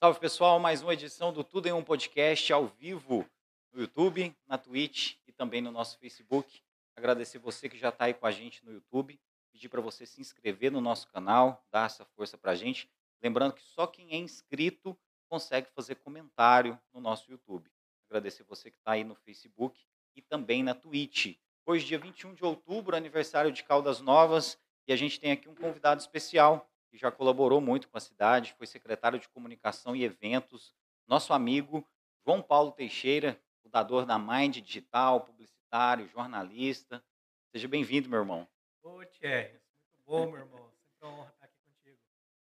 Salve pessoal, mais uma edição do Tudo em um Podcast ao vivo no YouTube, na Twitch e também no nosso Facebook. Agradecer você que já está aí com a gente no YouTube, pedir para você se inscrever no nosso canal, dar essa força para a gente. Lembrando que só quem é inscrito consegue fazer comentário no nosso YouTube. Agradecer você que está aí no Facebook e também na Twitch. Hoje, dia 21 de outubro, aniversário de Caldas Novas, e a gente tem aqui um convidado especial, que já colaborou muito com a cidade, foi secretário de Comunicação e Eventos, nosso amigo João Paulo Teixeira, fundador da Mind Digital, publicitário, jornalista. Seja bem-vindo, meu irmão. Ô, Thierry, muito bom, meu irmão. Sempre uma honra estar aqui contigo.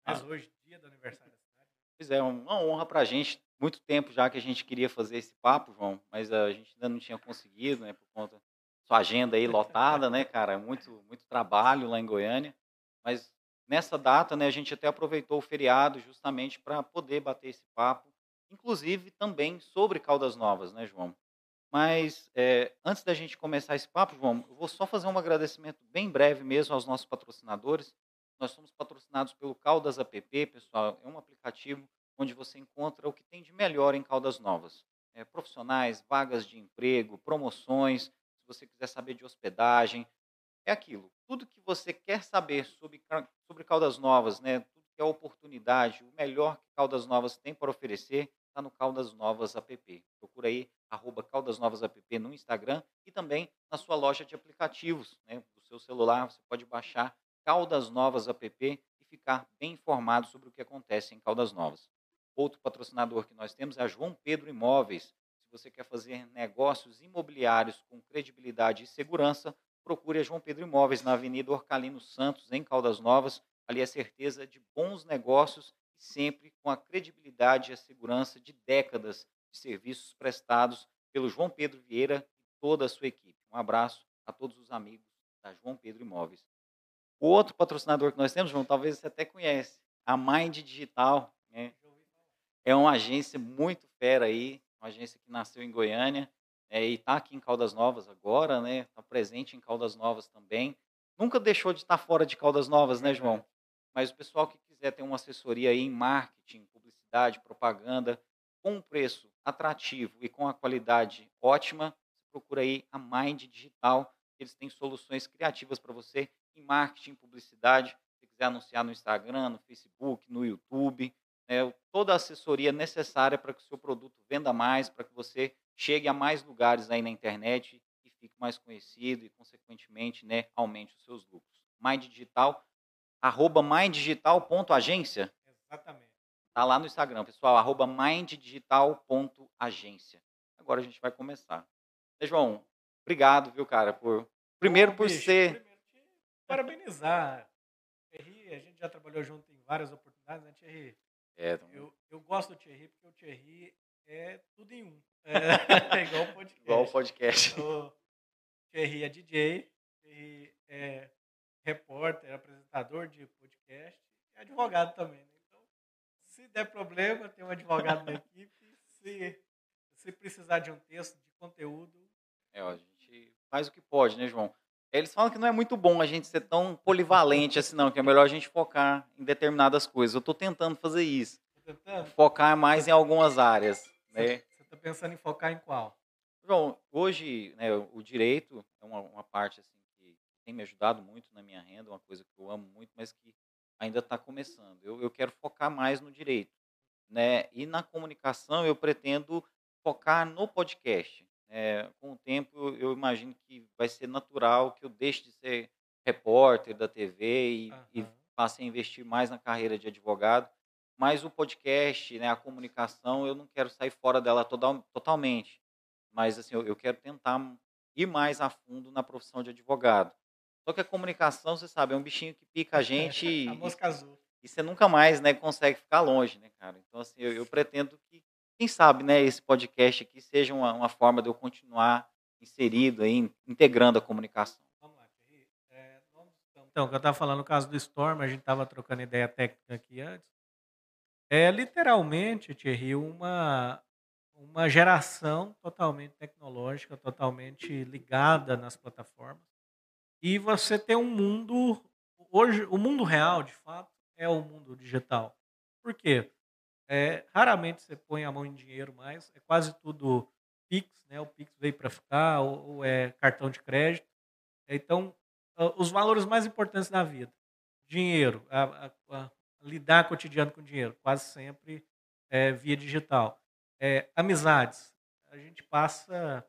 Mas ah. hoje, dia do aniversário da cidade. Pois é, uma honra para a gente. Muito tempo já que a gente queria fazer esse papo, João, mas a gente ainda não tinha conseguido, né, por conta sua agenda aí lotada, né, cara? Muito, muito trabalho lá em Goiânia. Mas nessa data, né, a gente até aproveitou o feriado justamente para poder bater esse papo, inclusive também sobre Caldas Novas, né, João? Mas é, antes da gente começar esse papo, João, eu vou só fazer um agradecimento bem breve mesmo aos nossos patrocinadores. Nós somos patrocinados pelo Caldas App, pessoal. É um aplicativo onde você encontra o que tem de melhor em Caldas Novas. É, profissionais, vagas de emprego, promoções, se você quiser saber de hospedagem, é aquilo. Tudo que você quer saber sobre, sobre Caldas Novas, né? tudo que é oportunidade, o melhor que Caldas Novas tem para oferecer, está no Caldas Novas App. Procura aí, arroba Caldas Novas App no Instagram e também na sua loja de aplicativos. Né? Do seu celular, você pode baixar Caldas Novas App e ficar bem informado sobre o que acontece em Caldas Novas. Outro patrocinador que nós temos é a João Pedro Imóveis você quer fazer negócios imobiliários com credibilidade e segurança, procure a João Pedro Imóveis na Avenida Orcalino Santos, em Caldas Novas. Ali é certeza de bons negócios e sempre com a credibilidade e a segurança de décadas de serviços prestados pelo João Pedro Vieira e toda a sua equipe. Um abraço a todos os amigos da João Pedro Imóveis. O outro patrocinador que nós temos, João, talvez você até conhece, a Mind Digital. Né? É uma agência muito fera aí, uma agência que nasceu em Goiânia é, e está aqui em Caldas Novas agora, né? Está presente em Caldas Novas também. Nunca deixou de estar tá fora de Caldas Novas, né, João? Mas o pessoal que quiser ter uma assessoria em marketing, publicidade, propaganda, com um preço atrativo e com a qualidade ótima, procura aí a Mind Digital. Eles têm soluções criativas para você em marketing, publicidade. Se quiser anunciar no Instagram, no Facebook, no YouTube, né, toda a assessoria necessária para que o seu produto venda mais, para que você chegue a mais lugares aí na internet e fique mais conhecido e, consequentemente, né, aumente os seus lucros. Mind Digital, arroba minddigital.agência. Exatamente. Está lá no Instagram, pessoal, arroba minddigital.agência. Agora a gente vai começar. E, João, obrigado, viu, cara, por... Primeiro Bom, por bicho, ser... Primeiro parabenizar. Thierry, a gente já trabalhou junto em várias oportunidades, né, Thierry? É, eu, eu gosto do Thierry porque o Thierry é tudo em um. É, igual o podcast. Igual o podcast. O Thierry é DJ, Thierry é repórter, apresentador de podcast e advogado também. Né? Então, se der problema, tem um advogado na equipe. Se, se precisar de um texto, de conteúdo. É, ó, a gente faz o que pode, né, João? Eles falam que não é muito bom a gente ser tão polivalente assim, não, que é melhor a gente focar em determinadas coisas. Eu estou tentando fazer isso. Tentando? Focar mais em algumas áreas. Né? Você está pensando em focar em qual? João, hoje né, o direito é uma, uma parte assim, que tem me ajudado muito na minha renda, uma coisa que eu amo muito, mas que ainda está começando. Eu, eu quero focar mais no direito. Né? E na comunicação eu pretendo focar no podcast. É, com o tempo, eu imagino que vai ser natural que eu deixe de ser repórter da TV e, uhum. e passe a investir mais na carreira de advogado. Mas o podcast, né, a comunicação, eu não quero sair fora dela total, totalmente. Mas assim, eu, eu quero tentar ir mais a fundo na profissão de advogado. Só que a comunicação, você sabe, é um bichinho que pica a gente. a mosca azul. E você nunca mais né, consegue ficar longe, né, cara? Então, assim, eu, eu pretendo que quem sabe, né, esse podcast aqui seja uma, uma forma de eu continuar inserido aí, integrando a comunicação. Vamos lá, Thierry. É, então, que eu estava falando no caso do Storm, a gente estava trocando ideia técnica aqui antes. É literalmente, Thierry, uma, uma geração totalmente tecnológica, totalmente ligada nas plataformas. E você tem um mundo. Hoje, o mundo real, de fato, é o mundo digital. Por quê? É, raramente você põe a mão em dinheiro mais, é quase tudo Pix, né? O Pix veio para ficar, ou, ou, é cartão de crédito. Então, os valores mais importantes da vida, dinheiro, a, a, a, lidar cotidiano com dinheiro, quase sempre é, via digital. É, amizades, a gente passa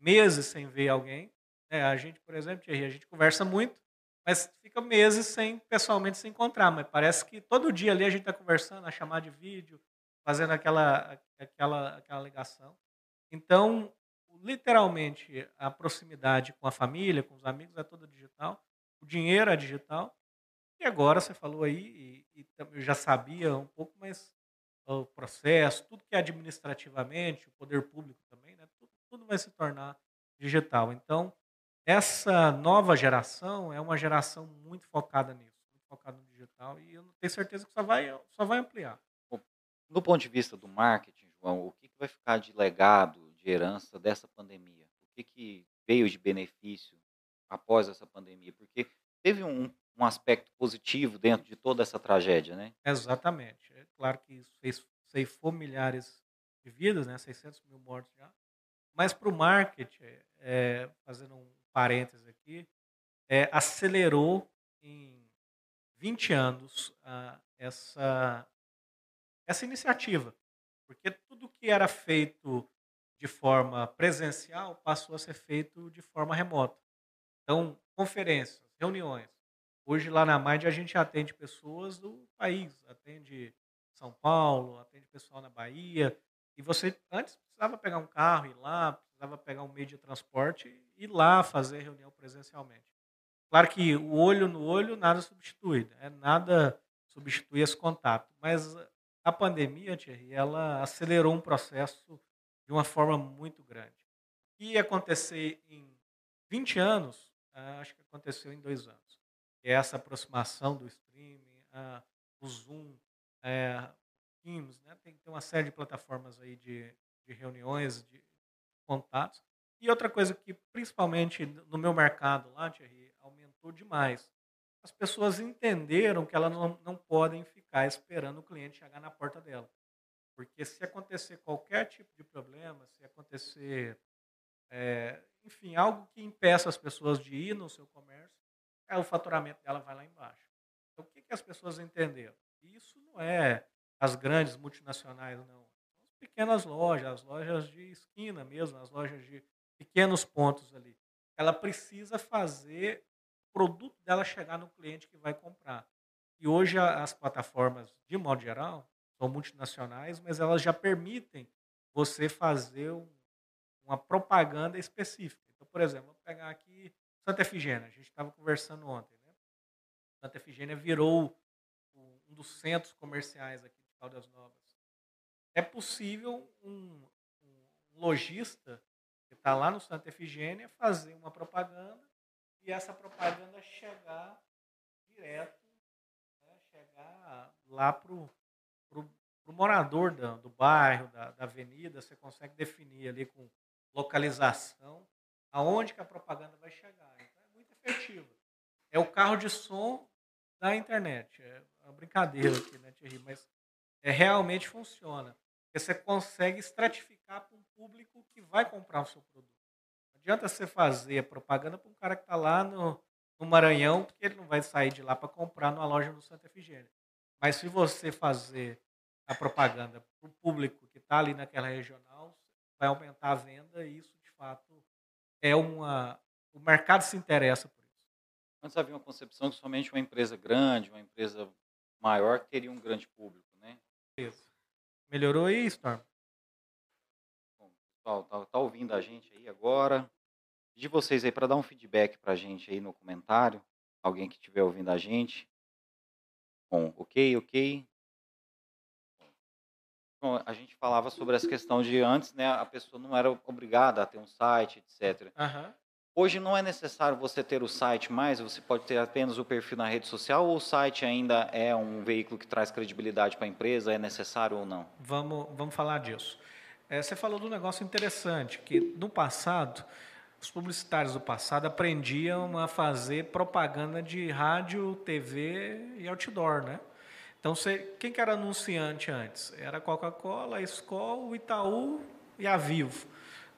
meses sem ver alguém. Né? A gente, por exemplo, a gente conversa muito, mas fica meses sem pessoalmente se encontrar. Mas parece que todo dia ali a gente está conversando, a chamar de vídeo, fazendo aquela, aquela, aquela ligação. Então, literalmente, a proximidade com a família, com os amigos, é toda digital. O dinheiro é digital. Agora você falou aí, e, e eu já sabia um pouco, mas o processo, tudo que é administrativamente, o poder público também, né, tudo, tudo vai se tornar digital. Então, essa nova geração é uma geração muito focada nisso, muito focada no digital, e eu tenho certeza que só vai, só vai ampliar. Do ponto de vista do marketing, João, o que, vai ficar de legado, de herança dessa pandemia? O que veio de benefício após essa pandemia? Porque teve um, um aspecto positivo dentro de toda essa tragédia, né? Exatamente. É claro que isso fez, ceifou milhares de vidas, né? 600 mil mortos já. Mas para o marketing, é, fazendo um parênteses aqui, é, acelerou em 20 anos a, essa, essa iniciativa. Porque tudo que era feito de forma presencial passou a ser feito de forma remota. Então, conferências, reuniões, Hoje lá na Mind a gente atende pessoas do país, atende São Paulo, atende pessoal na Bahia. E você antes precisava pegar um carro, ir lá, precisava pegar um meio de transporte e ir lá fazer reunião presencialmente. Claro que o olho no olho nada substitui, né? nada substitui esse contato. Mas a pandemia, Thierry, ela acelerou um processo de uma forma muito grande. O que ia acontecer em 20 anos, ah, acho que aconteceu em dois anos é essa aproximação do streaming, a, o Zoom, é, Teams, né? tem, tem uma série de plataformas aí de, de reuniões, de contatos. E outra coisa que, principalmente no meu mercado lá, Thierry, aumentou demais. As pessoas entenderam que elas não, não podem ficar esperando o cliente chegar na porta dela. Porque se acontecer qualquer tipo de problema, se acontecer, é, enfim, algo que impeça as pessoas de ir no seu comércio, é, o faturamento dela vai lá embaixo. Então, o que, que as pessoas entenderam? Isso não é as grandes multinacionais, não. São as pequenas lojas, as lojas de esquina mesmo, as lojas de pequenos pontos ali. Ela precisa fazer o produto dela chegar no cliente que vai comprar. E hoje as plataformas, de modo geral, são multinacionais, mas elas já permitem você fazer uma propaganda específica. Então, por exemplo, vou pegar aqui Santa Efigênia, a gente estava conversando ontem, né? Santa Efigênia virou um dos centros comerciais aqui de Caldas Novas. É possível um, um lojista que está lá no Santa Efigênia fazer uma propaganda e essa propaganda chegar direto, né? chegar lá para o morador do, do bairro, da, da avenida, você consegue definir ali com localização aonde que a propaganda vai chegar. Então é muito efetivo. É o carro de som da internet. É uma brincadeira aqui, né, Thierry? Mas é, realmente funciona. Porque você consegue estratificar para um público que vai comprar o seu produto. Não adianta você fazer propaganda para um cara que está lá no, no Maranhão, porque ele não vai sair de lá para comprar numa loja no Santa Efigênia. Mas se você fazer a propaganda para o público que está ali naquela regional, vai aumentar a venda e isso, de fato, é uma. O mercado se interessa por isso. Antes havia uma concepção que somente uma empresa grande, uma empresa maior, teria um grande público, né? Isso. Melhorou aí, Storm? Bom, pessoal, tá, tá ouvindo a gente aí agora. De vocês aí para dar um feedback para a gente aí no comentário. Alguém que estiver ouvindo a gente. Bom, ok, ok. Bom, a gente falava sobre essa questão de antes, né, a pessoa não era obrigada a ter um site, etc. Uhum. Hoje não é necessário você ter o site mais, você pode ter apenas o perfil na rede social ou o site ainda é um veículo que traz credibilidade para a empresa, é necessário ou não? Vamos, vamos falar disso. É, você falou de um negócio interessante, que no passado, os publicitários do passado aprendiam a fazer propaganda de rádio, TV e outdoor, né? Então, você, quem que era anunciante antes? Era a Coca-Cola, a Skol, o Itaú e a Vivo,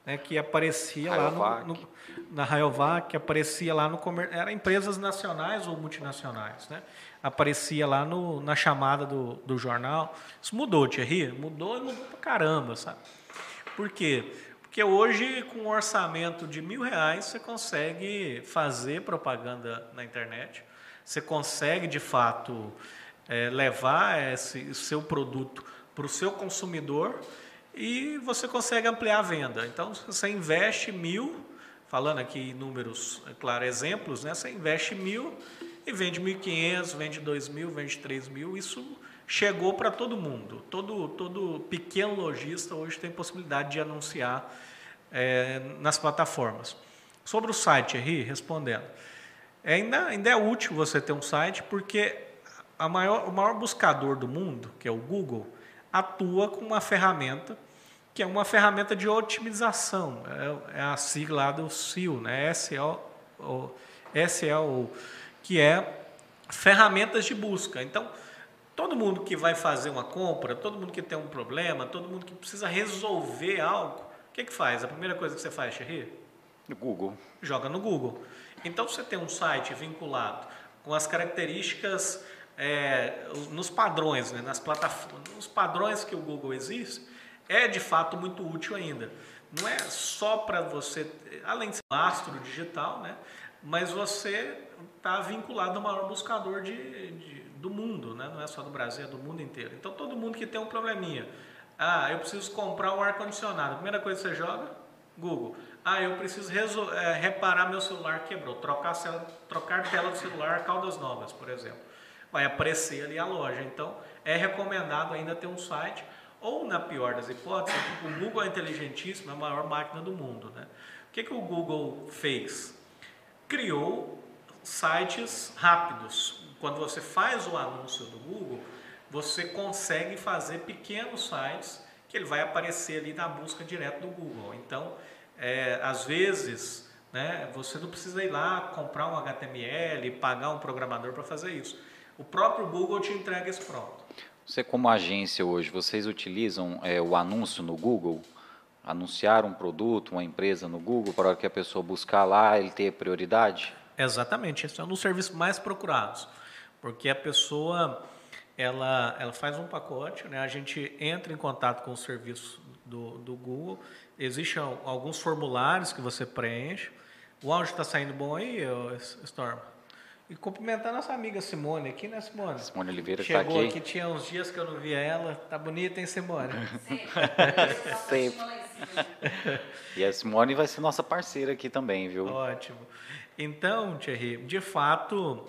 né, que aparecia Rayovac. lá no, no, na Rayovac, que aparecia lá no comércio, eram empresas nacionais ou multinacionais, né? Aparecia lá no, na chamada do, do jornal. Isso mudou, Thierry? Mudou e mudou pra caramba, sabe? Por quê? Porque hoje, com um orçamento de mil reais, você consegue fazer propaganda na internet, você consegue, de fato, é, levar esse seu produto para o seu consumidor e você consegue ampliar a venda. Então, você investe mil, falando aqui em números, é claro, exemplos, né? você investe mil e vende 1.500, vende 2.000, vende 3.000, isso chegou para todo mundo. Todo, todo pequeno lojista hoje tem possibilidade de anunciar é, nas plataformas. Sobre o site, Henri, respondendo, ainda, ainda é útil você ter um site porque maior, o maior buscador do mundo, que é o Google, atua com uma ferramenta que é uma ferramenta de otimização. É, é a sigla do SEO, né? SEO, SEO, que é ferramentas de busca. Então, todo mundo que vai fazer uma compra, todo mundo que tem um problema, todo mundo que precisa resolver algo, o que, que faz? A primeira coisa que você faz, Xerri? No Google. Joga no Google. Então, você tem um site vinculado com as características é, nos padrões, né, nas plataformas, nos padrões que o Google existe, é de fato muito útil ainda. Não é só para você, além de ser um astro digital, né, mas você está vinculado ao maior buscador de, de, do mundo, né, não é só do Brasil, é do mundo inteiro. Então todo mundo que tem um probleminha, ah, eu preciso comprar um ar-condicionado, a primeira coisa que você joga, Google. Ah, eu preciso é, reparar meu celular quebrou, trocar, trocar tela do celular, Caldas Novas, por exemplo vai aparecer ali a loja. Então, é recomendado ainda ter um site, ou na pior das hipóteses, o Google é inteligentíssimo, é a maior máquina do mundo. Né? O que, que o Google fez? Criou sites rápidos. Quando você faz o anúncio do Google, você consegue fazer pequenos sites que ele vai aparecer ali na busca direto do Google. Então, é, às vezes, né, você não precisa ir lá comprar um HTML, pagar um programador para fazer isso. O próprio Google te entrega esse pronto. Você como agência hoje, vocês utilizam é, o anúncio no Google? Anunciar um produto, uma empresa no Google, para que a pessoa buscar lá, ele ter prioridade? Exatamente, esse é um dos serviços mais procurados, porque a pessoa ela, ela faz um pacote, né? a gente entra em contato com o serviço do, do Google, existem alguns formulários que você preenche. O áudio está saindo bom aí, Storm? E cumprimentar nossa amiga Simone aqui, né, Simone? Simone Oliveira está aqui. Chegou aqui, tinha uns dias que eu não via ela. Tá bonita, hein, Simone? Sempre. e a Simone vai ser nossa parceira aqui também, viu? Ótimo. Então, Thierry, de fato,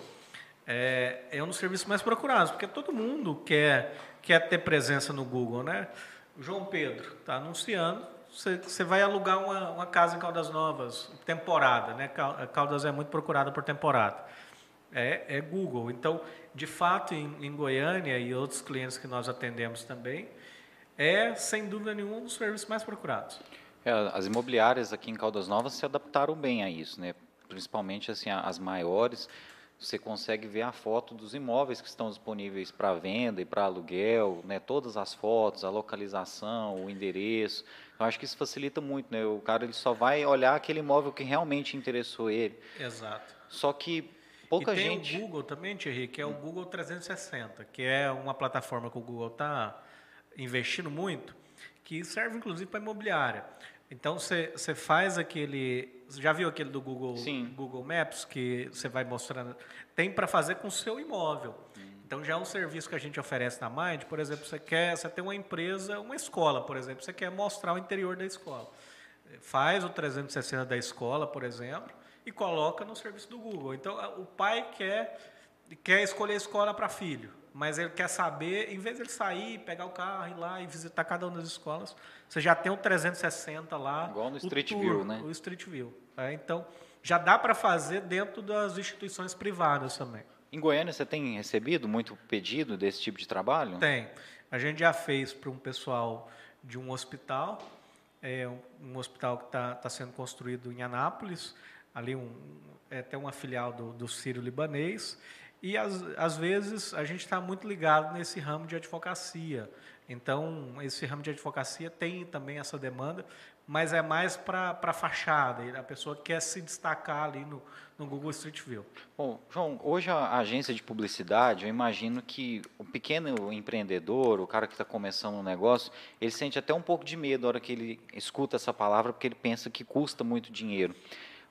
é, é um dos serviços mais procurados, porque todo mundo quer, quer ter presença no Google, né? O João Pedro está anunciando, você vai alugar uma, uma casa em Caldas Novas, temporada, né? Caldas é muito procurada por temporada é, é Google. Então, de fato, em, em, Goiânia e outros clientes que nós atendemos também, é, sem dúvida nenhuma, um dos serviços mais procurados. É, as imobiliárias aqui em Caldas Novas se adaptaram bem a isso, né? principalmente assim, as maiores. Você consegue ver a foto dos imóveis que estão disponíveis para venda e para aluguel, né? todas as fotos, a localização, o endereço. Eu acho que isso facilita muito, né? O cara ele só vai olhar aquele imóvel que realmente interessou ele. Exato. Só que Pouca e tem gente. o Google também, Thierry, que é o Google 360, que é uma plataforma que o Google está investindo muito, que serve inclusive para imobiliária. Então você faz aquele. Já viu aquele do Google, Sim. Google Maps que você vai mostrando? Tem para fazer com o seu imóvel. Hum. Então já é um serviço que a gente oferece na Mind, por exemplo, você quer, você tem uma empresa, uma escola, por exemplo, você quer mostrar o interior da escola. Faz o 360 da escola, por exemplo, e coloca no serviço do Google. Então, o pai quer, quer escolher escola para filho, mas ele quer saber, em vez de ele sair, pegar o carro, ir lá e visitar cada uma das escolas, você já tem o 360 lá. Igual no Street tour, View, né? O Street View. É, então, já dá para fazer dentro das instituições privadas também. Em Goiânia, você tem recebido muito pedido desse tipo de trabalho? Tem. A gente já fez para um pessoal de um hospital, é um hospital que está tá sendo construído em Anápolis ali um, é até uma filial do, do Sírio Libanês, E às, às vezes a gente está muito ligado nesse ramo de advocacia. Então, esse ramo de advocacia tem também essa demanda, mas é mais para a fachada, a pessoa quer se destacar ali no, no Google Street View. Bom, João, hoje a agência de publicidade, eu imagino que o pequeno empreendedor, o cara que está começando um negócio, ele sente até um pouco de medo na hora que ele escuta essa palavra, porque ele pensa que custa muito dinheiro.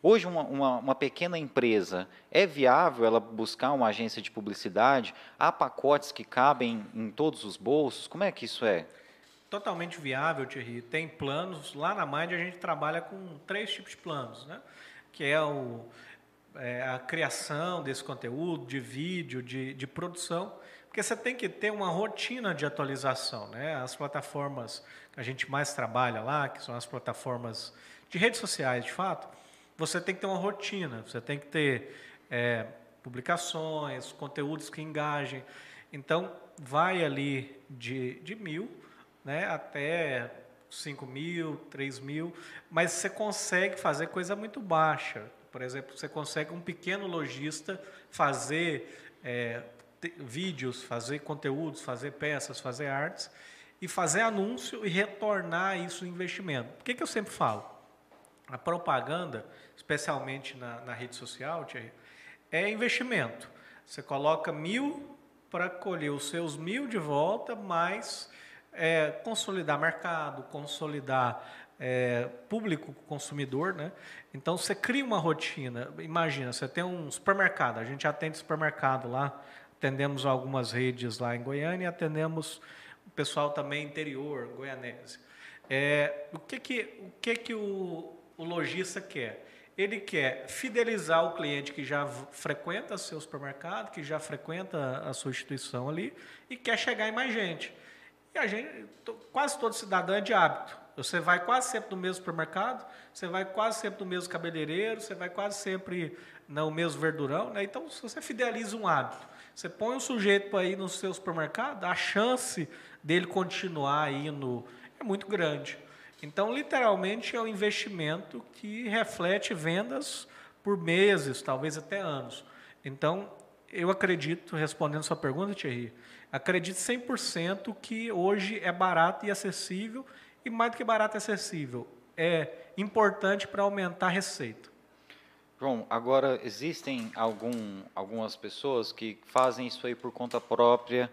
Hoje, uma, uma, uma, pequena empresa, é viável ela buscar uma agência de publicidade? Há pacotes que cabem em todos os bolsos? Como é que isso é? totalmente viável, Thierry. Tem planos. Lá na Mind a gente trabalha com três tipos de planos, né? que é, o, é a criação desse conteúdo, de vídeo, de, de produção, porque você tem que ter uma rotina de atualização. Né? As plataformas que a gente mais trabalha lá, que são as plataformas de redes sociais, de fato, você tem que ter uma rotina, você tem que ter é, publicações, conteúdos que engajem. Então, vai ali de, de mil né, até 5 mil, 3 mil, mas você consegue fazer coisa muito baixa. Por exemplo, você consegue um pequeno lojista fazer é, vídeos, fazer conteúdos, fazer peças, fazer artes e fazer anúncio e retornar isso em investimento. Por que, que eu sempre falo? A propaganda, especialmente na, na rede social, Thierry, é investimento. Você coloca mil para colher os seus mil de volta, mais é, consolidar mercado, consolidar é, público consumidor, né? Então você cria uma rotina. Imagina, você tem um supermercado, a gente atende supermercado lá, atendemos algumas redes lá em Goiânia e atendemos o pessoal também interior, goianese. É, o que que o que que o, o lojista quer? Ele quer fidelizar o cliente que já frequenta seu supermercado, que já frequenta a sua instituição ali e quer chegar em mais gente. E a gente, quase todo cidadão é de hábito. Você vai quase sempre no mesmo supermercado, você vai quase sempre no mesmo cabeleireiro, você vai quase sempre no mesmo verdurão. Né? Então, se você fideliza um hábito, você põe um sujeito para ir no seu supermercado, a chance dele continuar indo é muito grande. Então, literalmente, é um investimento que reflete vendas por meses, talvez até anos. Então, eu acredito, respondendo sua pergunta, Thierry, Acredito 100% que hoje é barato e acessível, e mais do que barato e acessível, é importante para aumentar a receita. João, agora existem algum, algumas pessoas que fazem isso aí por conta própria,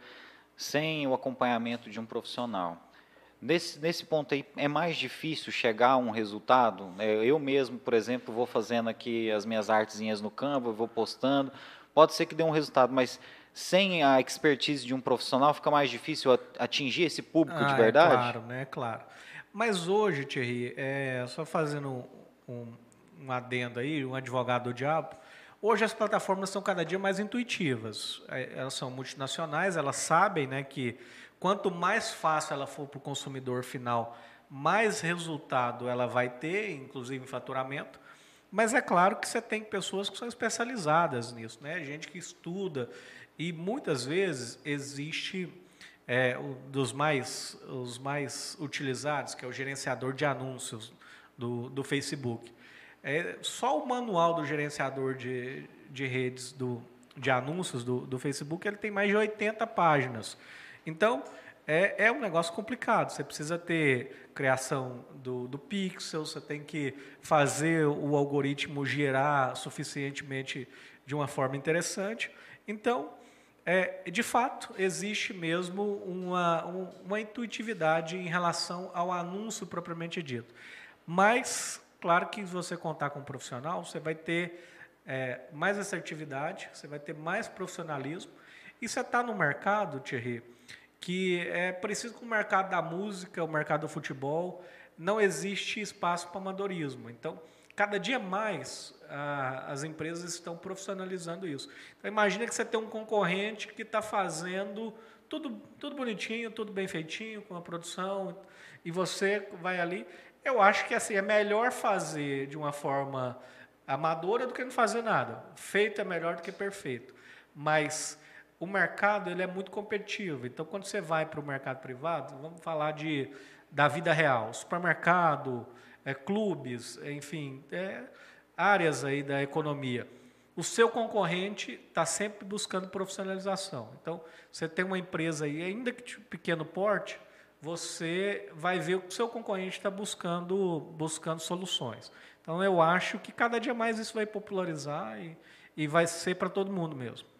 sem o acompanhamento de um profissional. Nesse, nesse ponto aí, é mais difícil chegar a um resultado? É, eu mesmo, por exemplo, vou fazendo aqui as minhas artezinhas no Canva, vou postando, pode ser que dê um resultado, mas sem a expertise de um profissional, fica mais difícil atingir esse público ah, de verdade? É claro, né? Claro. Mas hoje, Thierry, é, só fazendo um, um adendo aí, um advogado do diabo, hoje as plataformas são cada dia mais intuitivas. É, elas são multinacionais, elas sabem né, que quanto mais fácil ela for para o consumidor final, mais resultado ela vai ter, inclusive em faturamento. Mas é claro que você tem pessoas que são especializadas nisso, né? Gente que estuda, e muitas vezes existe é, um dos mais, os mais utilizados, que é o gerenciador de anúncios do, do Facebook. É, só o manual do gerenciador de, de redes do, de anúncios do, do Facebook ele tem mais de 80 páginas. Então, é, é um negócio complicado. Você precisa ter criação do, do pixel, você tem que fazer o algoritmo girar suficientemente de uma forma interessante. Então, é, de fato, existe mesmo uma, uma intuitividade em relação ao anúncio propriamente dito. Mas, claro que se você contar com um profissional, você vai ter é, mais assertividade, você vai ter mais profissionalismo. E você está no mercado, Thierry, que é preciso que o mercado da música, o mercado do futebol, não existe espaço para amadorismo. Então, cada dia mais a, as empresas estão profissionalizando isso. Então, imagina que você tem um concorrente que está fazendo tudo, tudo bonitinho, tudo bem feitinho, com a produção, e você vai ali. Eu acho que assim, é melhor fazer de uma forma amadora do que não fazer nada. Feito é melhor do que perfeito. Mas o mercado ele é muito competitivo. Então, quando você vai para o mercado privado, vamos falar de, da vida real, supermercado, é, clubes, enfim, é, áreas aí da economia. o seu concorrente está sempre buscando profissionalização. Então, você tem uma empresa aí, ainda que de pequeno porte, você vai ver o seu concorrente está buscando, buscando soluções. Então, eu acho que cada dia mais isso vai popularizar e, e vai ser para todo mundo mesmo.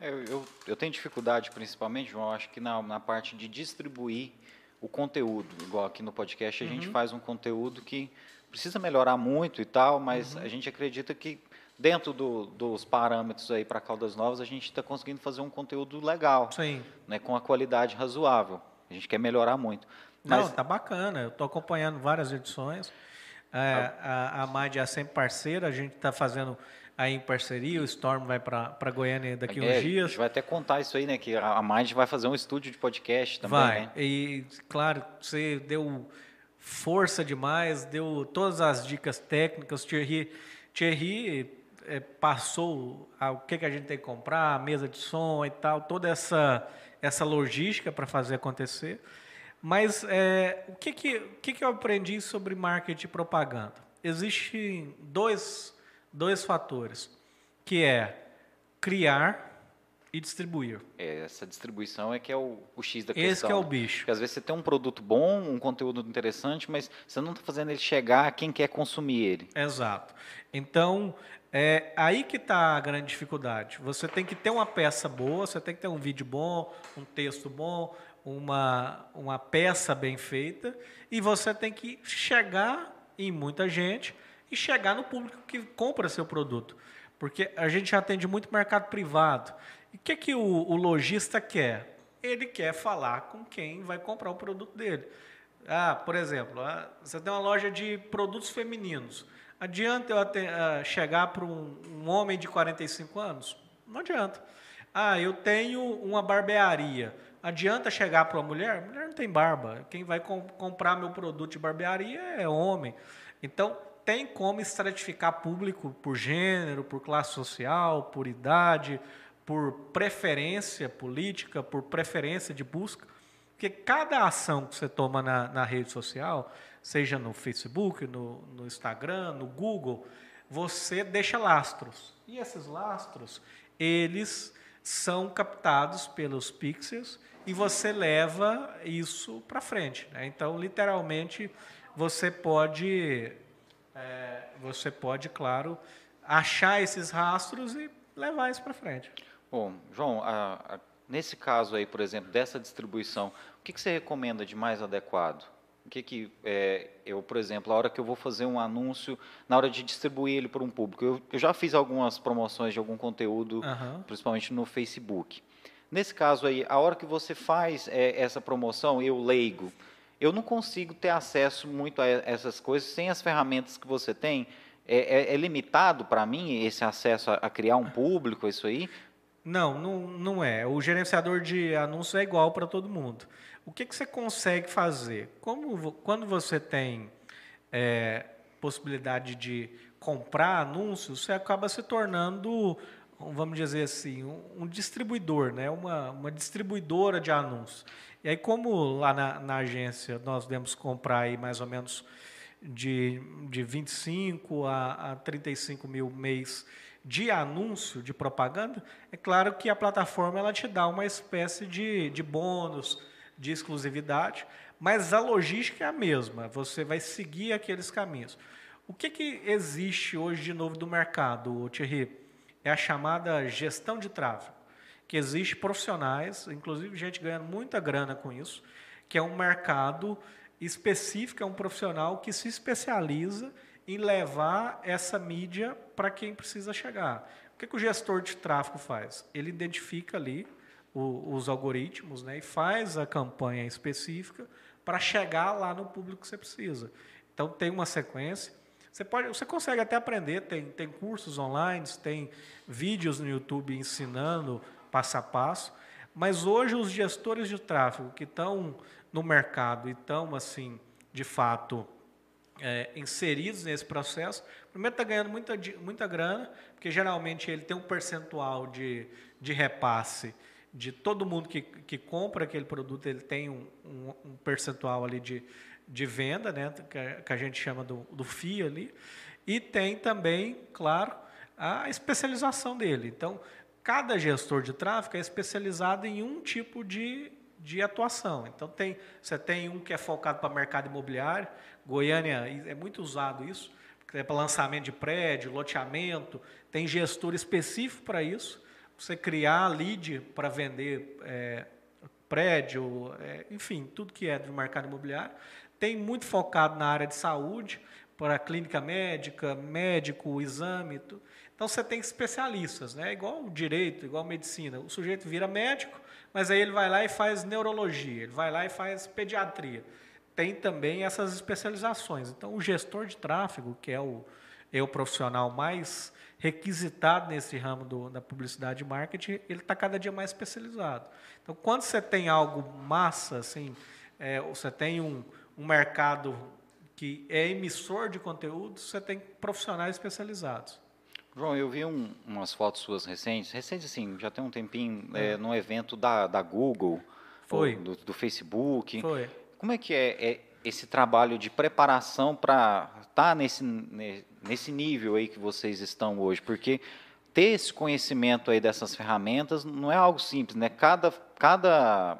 É, eu, eu tenho dificuldade, principalmente, João, acho que na, na parte de distribuir o conteúdo. Igual aqui no podcast, a uhum. gente faz um conteúdo que precisa melhorar muito e tal, mas uhum. a gente acredita que dentro do, dos parâmetros aí para Caldas Novas, a gente está conseguindo fazer um conteúdo legal, Sim. Né, com a qualidade razoável. A gente quer melhorar muito. Mas... Não, tá bacana. Eu estou acompanhando várias edições. É, a, a MAD é sempre parceira, a gente está fazendo aí em parceria, o Storm vai para Goiânia daqui é, uns dias. A gente vai até contar isso aí, né? Que a Mind vai fazer um estúdio de podcast também. Vai. Né? E, claro, você deu força demais, deu todas as dicas técnicas. Thierry, Thierry é, passou a, o que, que a gente tem que comprar, a mesa de som e tal, toda essa, essa logística para fazer acontecer. Mas é, o, que, que, o que, que eu aprendi sobre marketing e propaganda? Existem dois dois fatores, que é criar e distribuir. É, essa distribuição é que é o, o X da questão. Esse que é o bicho. Porque às vezes você tem um produto bom, um conteúdo interessante, mas você não está fazendo ele chegar a quem quer consumir ele. Exato. Então, é aí que está a grande dificuldade. Você tem que ter uma peça boa, você tem que ter um vídeo bom, um texto bom, uma, uma peça bem feita, e você tem que chegar em muita gente e chegar no público que compra seu produto. Porque a gente atende muito mercado privado. E o que, que o, o lojista quer? Ele quer falar com quem vai comprar o produto dele. Ah, por exemplo, ah, você tem uma loja de produtos femininos. Adianta eu ah, chegar para um, um, homem de 45 anos? Não adianta. Ah, eu tenho uma barbearia. Adianta chegar para uma mulher? mulher não tem barba. Quem vai com, comprar meu produto de barbearia é homem. Então, tem como estratificar público por gênero, por classe social, por idade, por preferência política, por preferência de busca. Porque cada ação que você toma na, na rede social, seja no Facebook, no, no Instagram, no Google, você deixa lastros. E esses lastros, eles são captados pelos pixels e você leva isso para frente. Né? Então, literalmente, você pode é, você pode, claro, achar esses rastros e levar isso para frente. Bom, João, a, a, nesse caso aí, por exemplo, dessa distribuição, o que, que você recomenda de mais adequado? O que que é, eu, por exemplo, a hora que eu vou fazer um anúncio, na hora de distribuir ele para um público, eu, eu, já fiz algumas promoções de algum conteúdo, uhum. principalmente no Facebook. Nesse caso aí, a hora que você faz é, essa promoção, eu leigo, eu não consigo ter acesso muito a essas coisas sem as ferramentas que você tem. É, é, é limitado para mim esse acesso a, a, criar um público, isso aí? Não, não, não é. O gerenciador de anúncios é igual para todo mundo. O que, que você consegue fazer? Como, quando você tem é, possibilidade de comprar anúncios, você acaba se tornando, vamos dizer assim, um, um distribuidor, né? uma, uma distribuidora de anúncios. E aí, como lá na, na agência nós devemos comprar aí mais ou menos de, de 25 a, a 35 mil mês de anúncio, de propaganda, é claro que a plataforma ela te dá uma espécie de, de bônus, de exclusividade, mas a logística é a mesma, você vai seguir aqueles caminhos. O que, que existe hoje de novo do mercado, Thierry? É a chamada gestão de tráfego que existe profissionais, inclusive gente ganhando muita grana com isso, que é um mercado específico, é um profissional que se especializa em levar essa mídia para quem precisa chegar. O que, que, o gestor de tráfego faz? Ele identifica ali o, os algoritmos né, e faz a campanha específica para chegar lá no público que você precisa. Então tem uma sequência. Você, pode, você consegue até aprender, tem, tem cursos online, tem vídeos no YouTube ensinando passo a passo. Mas hoje os gestores de tráfego que estão no mercado e estão, assim, de fato, é, inseridos nesse processo, primeiro está ganhando muita, muita grana, porque geralmente ele tem um percentual de, de repasse de todo mundo que, que compra aquele produto, ele tem um, um, um percentual ali de, de venda, né, que, a, que a gente chama do, do FII ali, e tem também, claro, a especialização dele. Então, cada gestor de tráfego é especializado em um tipo de, de atuação. Então, tem, você tem um que é focado para mercado imobiliário, Goiânia é muito usado isso, é para lançamento de prédio, loteamento, tem gestor específico para isso, você criar lead para vender é, prédio, é, enfim, tudo que é do mercado imobiliário. Tem muito focado na área de saúde, para clínica médica, médico, exame. Tudo. Então você tem especialistas, né? Igual direito, igual medicina. O sujeito vira médico, mas aí ele vai lá e faz neurologia, ele vai lá e faz pediatria. Tem também essas especializações. Então o gestor de tráfego, que é o, é o profissional mais requisitado nesse ramo do, da publicidade e marketing, ele está cada dia mais especializado. Então, quando você tem algo massa, assim, é, você tem um, um mercado que é emissor de conteúdo, você tem profissionais especializados. João, eu vi um, umas fotos suas recentes, recentes assim, já tem um tempinho, é, é num evento da, da Google, Foi. Do, do, Facebook. Foi. Como é que é, é esse trabalho de preparação para estar tá nesse, nesse nível aí que vocês estão hoje? Porque ter esse conhecimento aí dessas ferramentas não é algo simples, né? Cada, cada,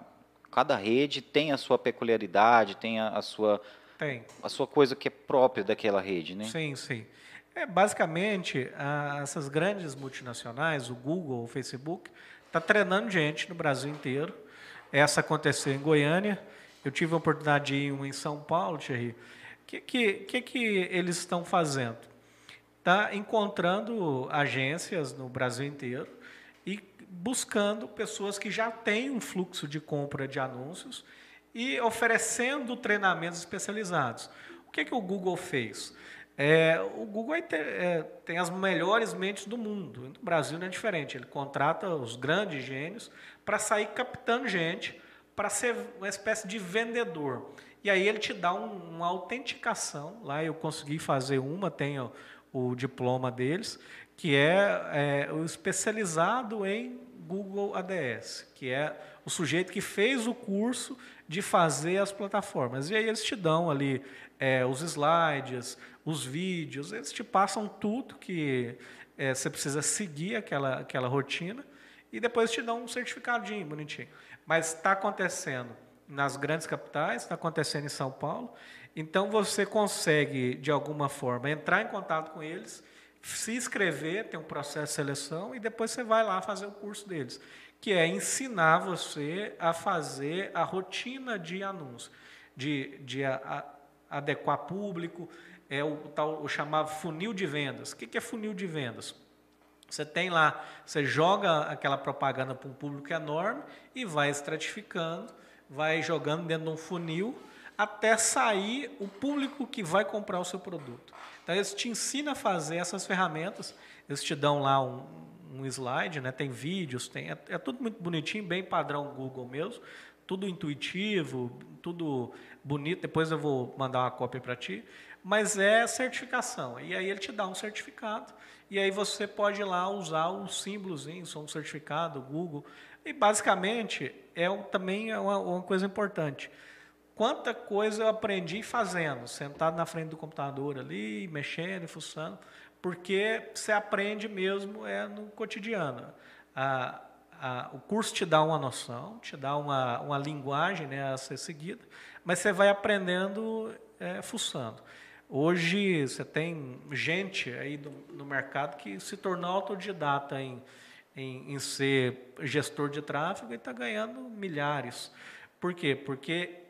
cada rede tem a sua peculiaridade, tem a, a sua tem. a sua coisa que é própria daquela rede, né? Sim, sim. É, basicamente, a, essas grandes multinacionais, o Google, o Facebook, está treinando gente no Brasil inteiro. Essa aconteceu em Goiânia, eu tive a oportunidade de ir em São Paulo, Thierry. O que, que, que, que eles estão fazendo? Está encontrando agências no Brasil inteiro buscando pessoas que já têm um fluxo de compra de anúncios e oferecendo treinamentos especializados. O que, que o Google fez? É, o Google é, é, tem as melhores mentes do mundo. No Brasil não é diferente. Ele contrata os grandes gênios para sair captando gente para ser uma espécie de vendedor. E aí ele te dá um, uma autenticação. Lá eu consegui fazer uma, tenho o diploma deles, que é, é o especializado em Google ADS, que é o sujeito que fez o curso de fazer as plataformas. E aí eles te dão ali é, os slides, os vídeos, eles te passam tudo que é, você precisa seguir aquela, aquela rotina e depois te dão um certificadinho bonitinho. Mas está acontecendo nas grandes capitais, está acontecendo em São Paulo. Então você consegue, de alguma forma, entrar em contato com eles, se inscrever, tem um processo de seleção, e depois você vai lá fazer o curso deles, que é ensinar você a fazer a rotina de anúncio, de, de a, a, adequar público, é o, tal, o chamado funil de vendas. O que é funil de vendas? Você tem lá, você joga aquela propaganda para um público enorme e vai estratificando, vai jogando dentro de um funil até sair o público que vai comprar o seu produto. Então, eles te ensinam a fazer essas ferramentas, eles te dão lá um, um slide, né? tem vídeos, tem, é, é, tudo muito bonitinho, bem padrão Google mesmo, tudo intuitivo, tudo bonito. Depois eu vou mandar uma cópia para ti, mas é certificação. E aí ele te dá um certificado e aí você pode ir lá usar o símbolozinho, um certificado, Google. E basicamente é também é uma, uma coisa importante. Quanta coisa eu aprendi fazendo, sentado na frente do computador ali, mexendo fuçando, porque você aprende mesmo é no cotidiano. A, a, o curso te dá uma noção, te dá uma, uma linguagem né, a ser seguida, mas você vai aprendendo é, fuçando. Hoje você tem gente aí no, no mercado que se tornou autodidata em, em, em ser gestor de tráfego e está ganhando milhares. Por quê? Porque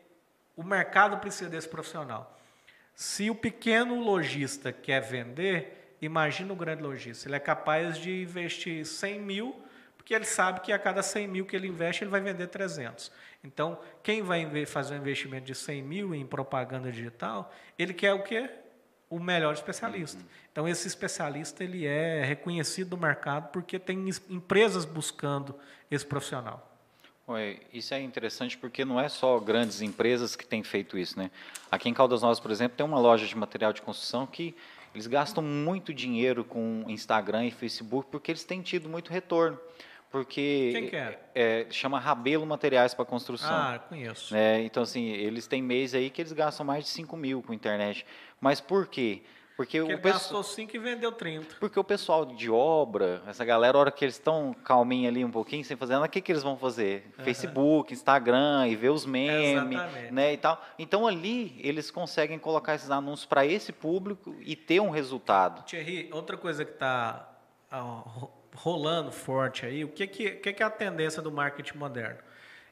o mercado precisa desse profissional. Se o pequeno lojista quer vender, imagina o grande lojista. Ele é capaz de investir 100 mil, porque ele sabe que a cada 100 mil que ele investe, ele vai vender 300. Então, quem vai fazer um investimento de 100 mil em propaganda digital, ele quer o quê? O melhor especialista. Uhum. Então, esse especialista ele é reconhecido no mercado porque tem empresas buscando esse profissional. Isso é interessante porque não é só grandes empresas que têm feito isso, né? Aqui em Caldas Novas, por exemplo, tem uma loja de material de construção que eles gastam muito dinheiro com Instagram e Facebook porque eles têm tido muito retorno porque Quem que é? É, chama Rabelo Materiais para Construção. Ah, conheço. É, então, assim, eles têm mês aí que eles gastam mais de 5 mil com internet. Mas por quê? Porque, Porque o ele pessoal, gastou 5 e vendeu 30. porque o pessoal de obra, essa galera, a hora que eles estão calminhos ali um pouquinho, sem fazer nada, o que, que eles vão fazer? Aham. Facebook, Instagram, e ver os memes, Exatamente. né, e tal. Então ali eles conseguem colocar esses anúncios para esse público e ter um resultado. Thierry, outra coisa que está rolando forte aí, o que, que, o que, que é a tendência do marketing moderno?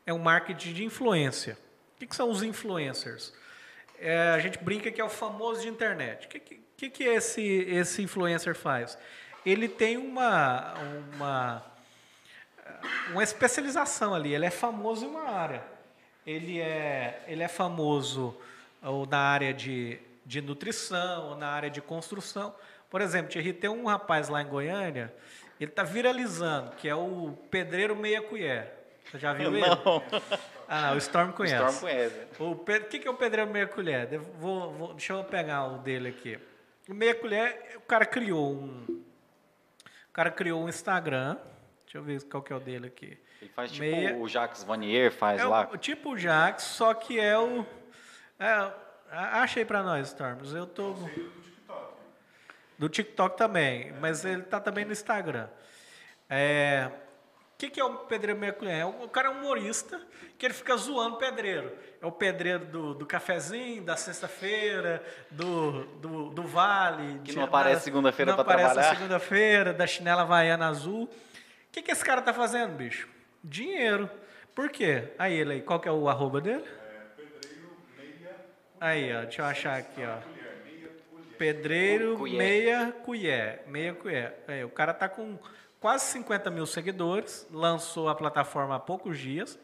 É um marketing de influência. O que, que são os influencers? É, a gente brinca que é o famoso de internet. O que, que, que, que esse, esse influencer faz? Ele tem uma, uma, uma especialização ali, ele é famoso em uma área. Ele é, ele é famoso ou na área de, de nutrição, ou na área de construção. Por exemplo, Thierry, tem um rapaz lá em Goiânia, ele está viralizando, que é o pedreiro meia colher. Você já viu ele? Não, Ah, o Storm o conhece. Storm conhece. O que, que é o pedreiro meia colher? Vou, vou- deixa eu pegar o dele aqui. O meia colher, o cara criou um. O cara criou um Instagram. Deixa eu ver qual que é o dele aqui. Ele faz tipo Meia- o Jacques Vanier faz É lá. o, tipo o Jax, só que é o. É, achei pra nós, Storms. Eu tô. Do TikTok também, mas ele tá também no Instagram. É, o que, que é o pedreiro meia colher? É um- O cara é um humorista que ele fica zoando o pedreiro. É o pedreiro do, do cafezinho, da sexta-feira, do, do, do vale. Que de- não aparece segunda-feira não aparece trabalhar. na segunda-feira, da chinela havaiana azul. O que, que esse cara tá fazendo, bicho? Dinheiro. Por quê? Aí ele aí, qual que é o arroba dele? Aí, ó, deixa eu achar aqui, ó. Pedreiro Colher. meia colher, meia colher. Aí, o cara tá com quase 50 mil seguidores, lançou a plataforma há poucos dias.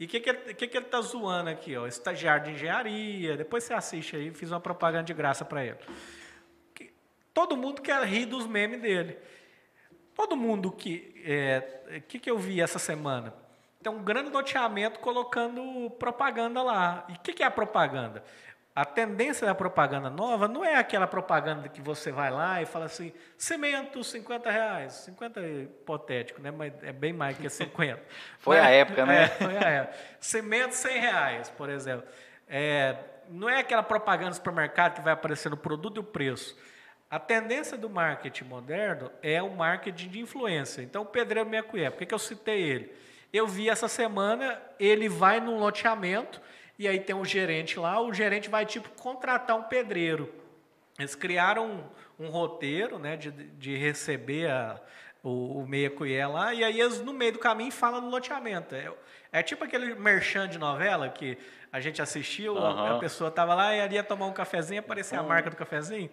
E o que, que, ele- que, que tá zoando aqui? Ó? Estagiário de engenharia. Depois você assiste aí, fiz uma propaganda de graça para ele. Que- Todo mundo quer rir dos memes dele. Todo mundo que. O que, que eu vi essa semana? Tem um grande noteamento colocando propaganda lá. E o que, que é a propaganda? A tendência da propaganda nova não é aquela propaganda que você vai lá e fala assim: cimento, 50 reais. 50 é hipotético, né? Mas é bem mais que 50. Foi Mas- a época, né? É, foi a época. Cimento, 100 reais, por exemplo. É, não é aquela propaganda do supermercado que vai aparecendo o produto e o preço. A tendência do marketing moderno é o marketing de influência. Então, o Pedreiro Colher, por que, que eu citei ele? Eu vi essa semana, ele vai num loteamento e aí tem um gerente lá, o gerente vai, tipo, contratar um pedreiro. Eles criaram um, um roteiro né, de, de receber a- o, o meia colher lá, e aí eles, no meio do caminho, falam no loteamento. É, é tipo aquele merchan de novela que a gente assistiu, a- a, pessoa estava lá e ia tomar um cafezinho, aparecia a marca do cafezinho.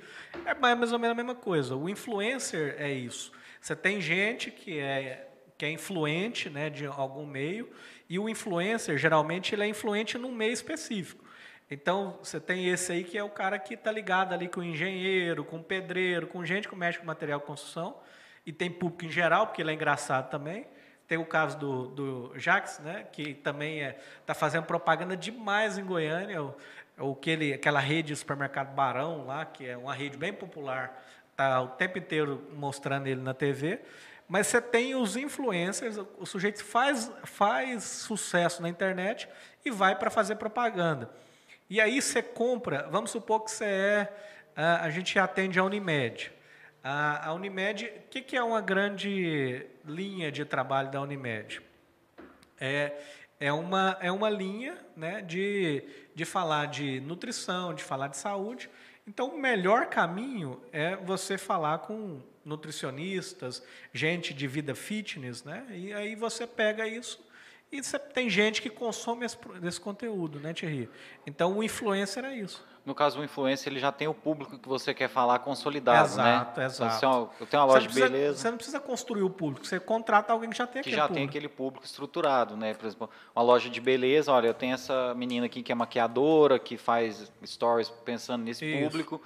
É mais mais ou menos a mesma coisa. O influencer é isso. Você tem gente que é, que é influente né, de algum meio, e o influencer, geralmente, ele é influente num meio específico. Então, você tem esse aí que é o cara que está ligado ali com o engenheiro, com o pedreiro, com gente que mexe com material de construção, e tem público em geral, porque ele é engraçado também. Tem o caso do, do Jax, né, que também está é, tá fazendo propaganda demais em Goiânia, o, o que ele, aquela rede de supermercado Barão lá, que é uma rede bem popular, está o tempo inteiro mostrando ele na TV. Mas você tem os influencers, o sujeito faz, faz sucesso na internet e vai para fazer propaganda. E aí você compra, vamos supor que você é, a, a gente atende a Unimed. A Unimed, o que, que é uma grande linha de trabalho da Unimed? É, é, uma, é uma linha né, de, de falar de nutrição, de falar de saúde. Então, o melhor caminho é você falar com nutricionistas, gente de vida fitness, né? E aí você pega isso e você tem gente que consome esse, esse conteúdo, né, Thierry? Então, o influencer é isso. No caso, o influencer, ele já tem o público que você quer falar consolidado, Exato, né? exato. Então, se eu tenho uma loja não de precisa- beleza Você não precisa construir o público, você contrata alguém que já tem que aquele já tem público. aquele público estruturado, né? Por exemplo, uma loja de beleza, olha, eu tenho essa menina aqui que é maquiadora, que faz stories pensando nesse Isso. público.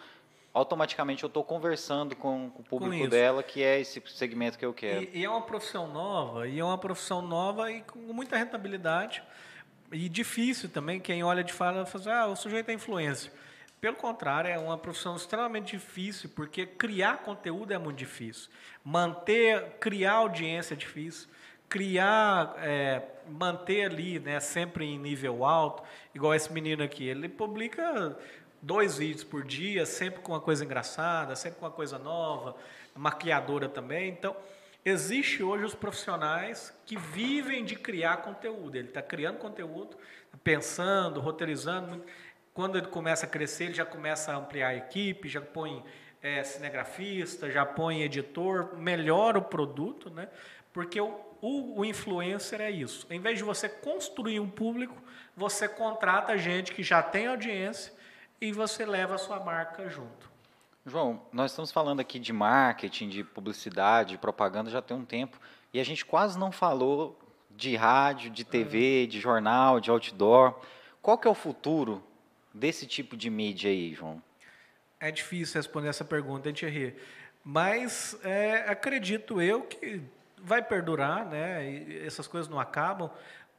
Automaticamente eu estou conversando com, com o público isso. dela, que é esse segmento que eu quero. E, e é uma profissão nova, e é uma profissão nova e com muita rentabilidade. E difícil também, quem olha de fora fala assim, ah, o sujeito é influência. Pelo contrário, é uma profissão extremamente difícil, porque criar conteúdo é muito difícil. Manter, criar audiência é difícil. Criar, é, manter ali, né, sempre em nível alto, igual esse menino aqui. Ele publica dois vídeos por dia, sempre com uma coisa engraçada, sempre com uma coisa nova, maquiadora também. Então, existe hoje os profissionais que vivem de criar conteúdo. Ele está criando conteúdo, pensando, roteirizando. Quando ele começa a crescer, ele já começa a ampliar a equipe, já põe é, cinegrafista, já põe editor, melhora o produto, né? Porque o, o, o influencer é isso. Em vez de você construir um público, você contrata gente que já tem audiência e você leva a sua marca junto. João, nós estamos falando aqui de marketing, de publicidade, de propaganda já tem um tempo e a gente quase não falou de rádio, de TV, de jornal, de outdoor. Qual que é o futuro desse tipo de mídia aí, João? É difícil responder essa pergunta, hein, Thierry? Mas é, acredito eu que vai perdurar, né? Essas coisas não acabam.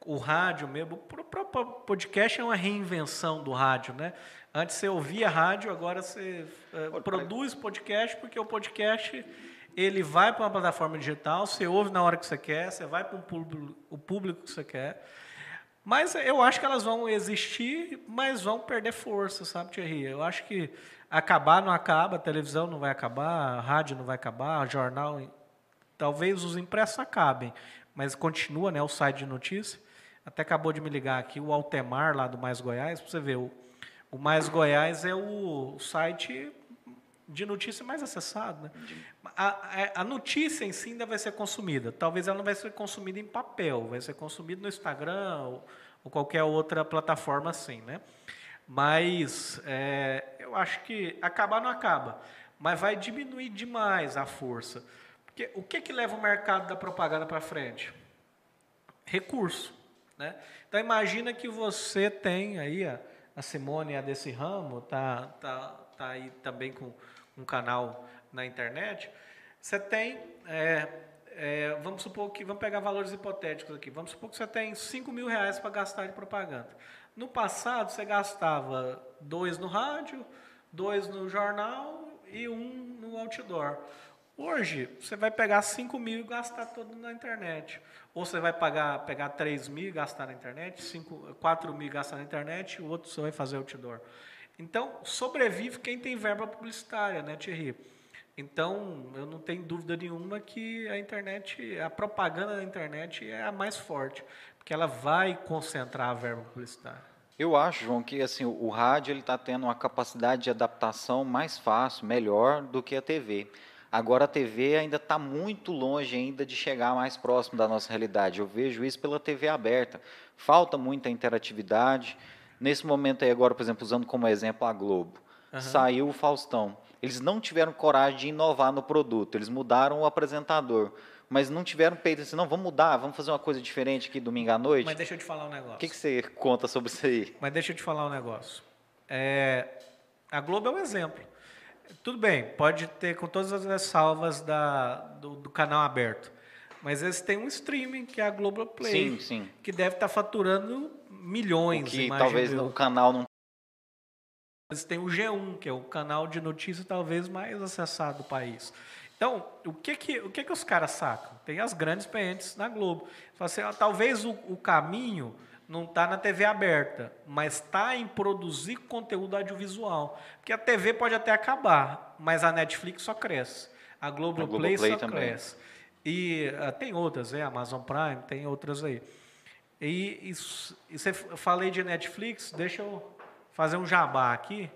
O rádio mesmo, o próprio podcast é uma reinvenção do rádio, né? Antes você ouvia rádio, agora você é, produz podcast, porque o podcast ele vai para uma plataforma digital, você ouve na hora que você quer, você vai para um público, o público que você quer. Mas eu acho que elas vão existir, mas vão perder força, sabe, Thierry? Eu acho que acabar não acaba, a televisão não vai acabar, a rádio não vai acabar, jornal, talvez os impressos acabem, mas continua, né, o site de notícia. Até acabou de me ligar aqui o Altemar lá do Mais Goiás, para você ver, o, o Mais Goiás é o site de notícia mais acessado. Né? A, a, notícia em si ainda vai ser consumida. Talvez ela não vai ser consumida em papel, vai ser consumida no Instagram ou, ou qualquer outra plataforma assim. Né? Mas é, eu acho que acabar não acaba, mas vai diminuir demais a força. Porque o que, que leva o mercado da propaganda para frente? Recurso. Né? Então imagina que você tem aí a, a Simone a desse ramo, tá, tá, tá aí também com um canal na internet, você tem, é, é, vamos supor que, vamos pegar valores hipotéticos aqui, vamos supor que você tem 5 mil reais para gastar de propaganda. No passado, você gastava dois no rádio, dois no jornal e um no outdoor. Hoje, você vai pegar 5 mil e gastar todo na internet. Ou você vai pagar, pegar 3 mil e gastar na internet, 5, 4 mil e gastar na internet, o outro você vai fazer outdoor. Então, sobrevive quem tem verba publicitária, né, Thierry? Então, eu não tenho dúvida nenhuma que a internet, a propaganda da internet é a mais forte, porque ela vai concentrar a verba publicitária. Eu acho, João, que assim o rádio está tendo uma capacidade de adaptação mais fácil, melhor do que a TV. Agora a TV ainda está muito longe ainda de chegar mais próximo da nossa realidade. Eu vejo isso pela TV aberta. Falta muita interatividade. Nesse momento aí agora, por exemplo, usando como exemplo a Globo, uhum. saiu o Faustão. Eles não tiveram coragem de inovar no produto, eles mudaram o apresentador, mas não tiveram peito assim, não, vamos mudar, vamos fazer uma coisa diferente aqui domingo à noite. Mas deixa eu te falar um negócio. O que, que você conta sobre isso aí? Mas deixa eu te falar um negócio. É, a Globo é um exemplo. Tudo bem, pode ter com todas as salvas da, do, do canal aberto. Mas eles têm um streaming, que é a Globoplay, sim, sim. que deve estar faturando milhões. O que talvez o canal não. Eles têm o G1, que é o canal de notícias talvez mais acessado do país. Então, o que que, o que, que os caras sacam? Tem as grandes pentes na Globo. Assim, ó, talvez o, o caminho não está na TV aberta, mas está em produzir conteúdo audiovisual. Porque a TV pode até acabar, mas a Netflix só cresce. A Globoplay, Globo só também. cresce. E uh, tem outras, é, Amazon Prime, tem outras aí. E, e, e você falei de Netflix, deixa eu fazer um jabá aqui.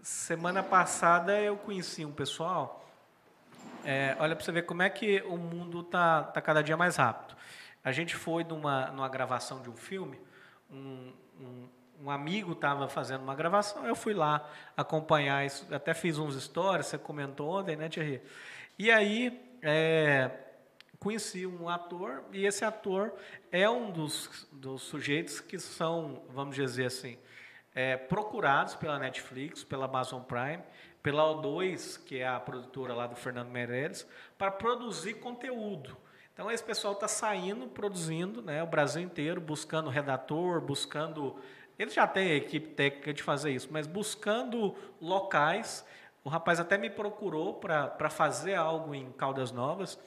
Semana passada eu conheci um pessoal. É, olha para você ver como é que o mundo tá, tá cada dia mais rápido. A gente foi numa, numa gravação de um filme, um, um, um amigo estava fazendo uma gravação, eu fui lá acompanhar isso, até fiz uns stories, você comentou ontem, né, Thierry? E aí, é, conheci um ator e esse ator é um dos, dos sujeitos que são, vamos dizer assim, é, procurados pela Netflix, pela Amazon Prime, pela O2, que é a produtora lá do Fernando Meirelles, para produzir conteúdo. Então esse pessoal está saindo, produzindo, né, o Brasil inteiro, buscando redator, buscando. Ele já tem a equipe técnica de fazer isso, mas buscando locais. O rapaz até me procurou para fazer algo em Caldas Novas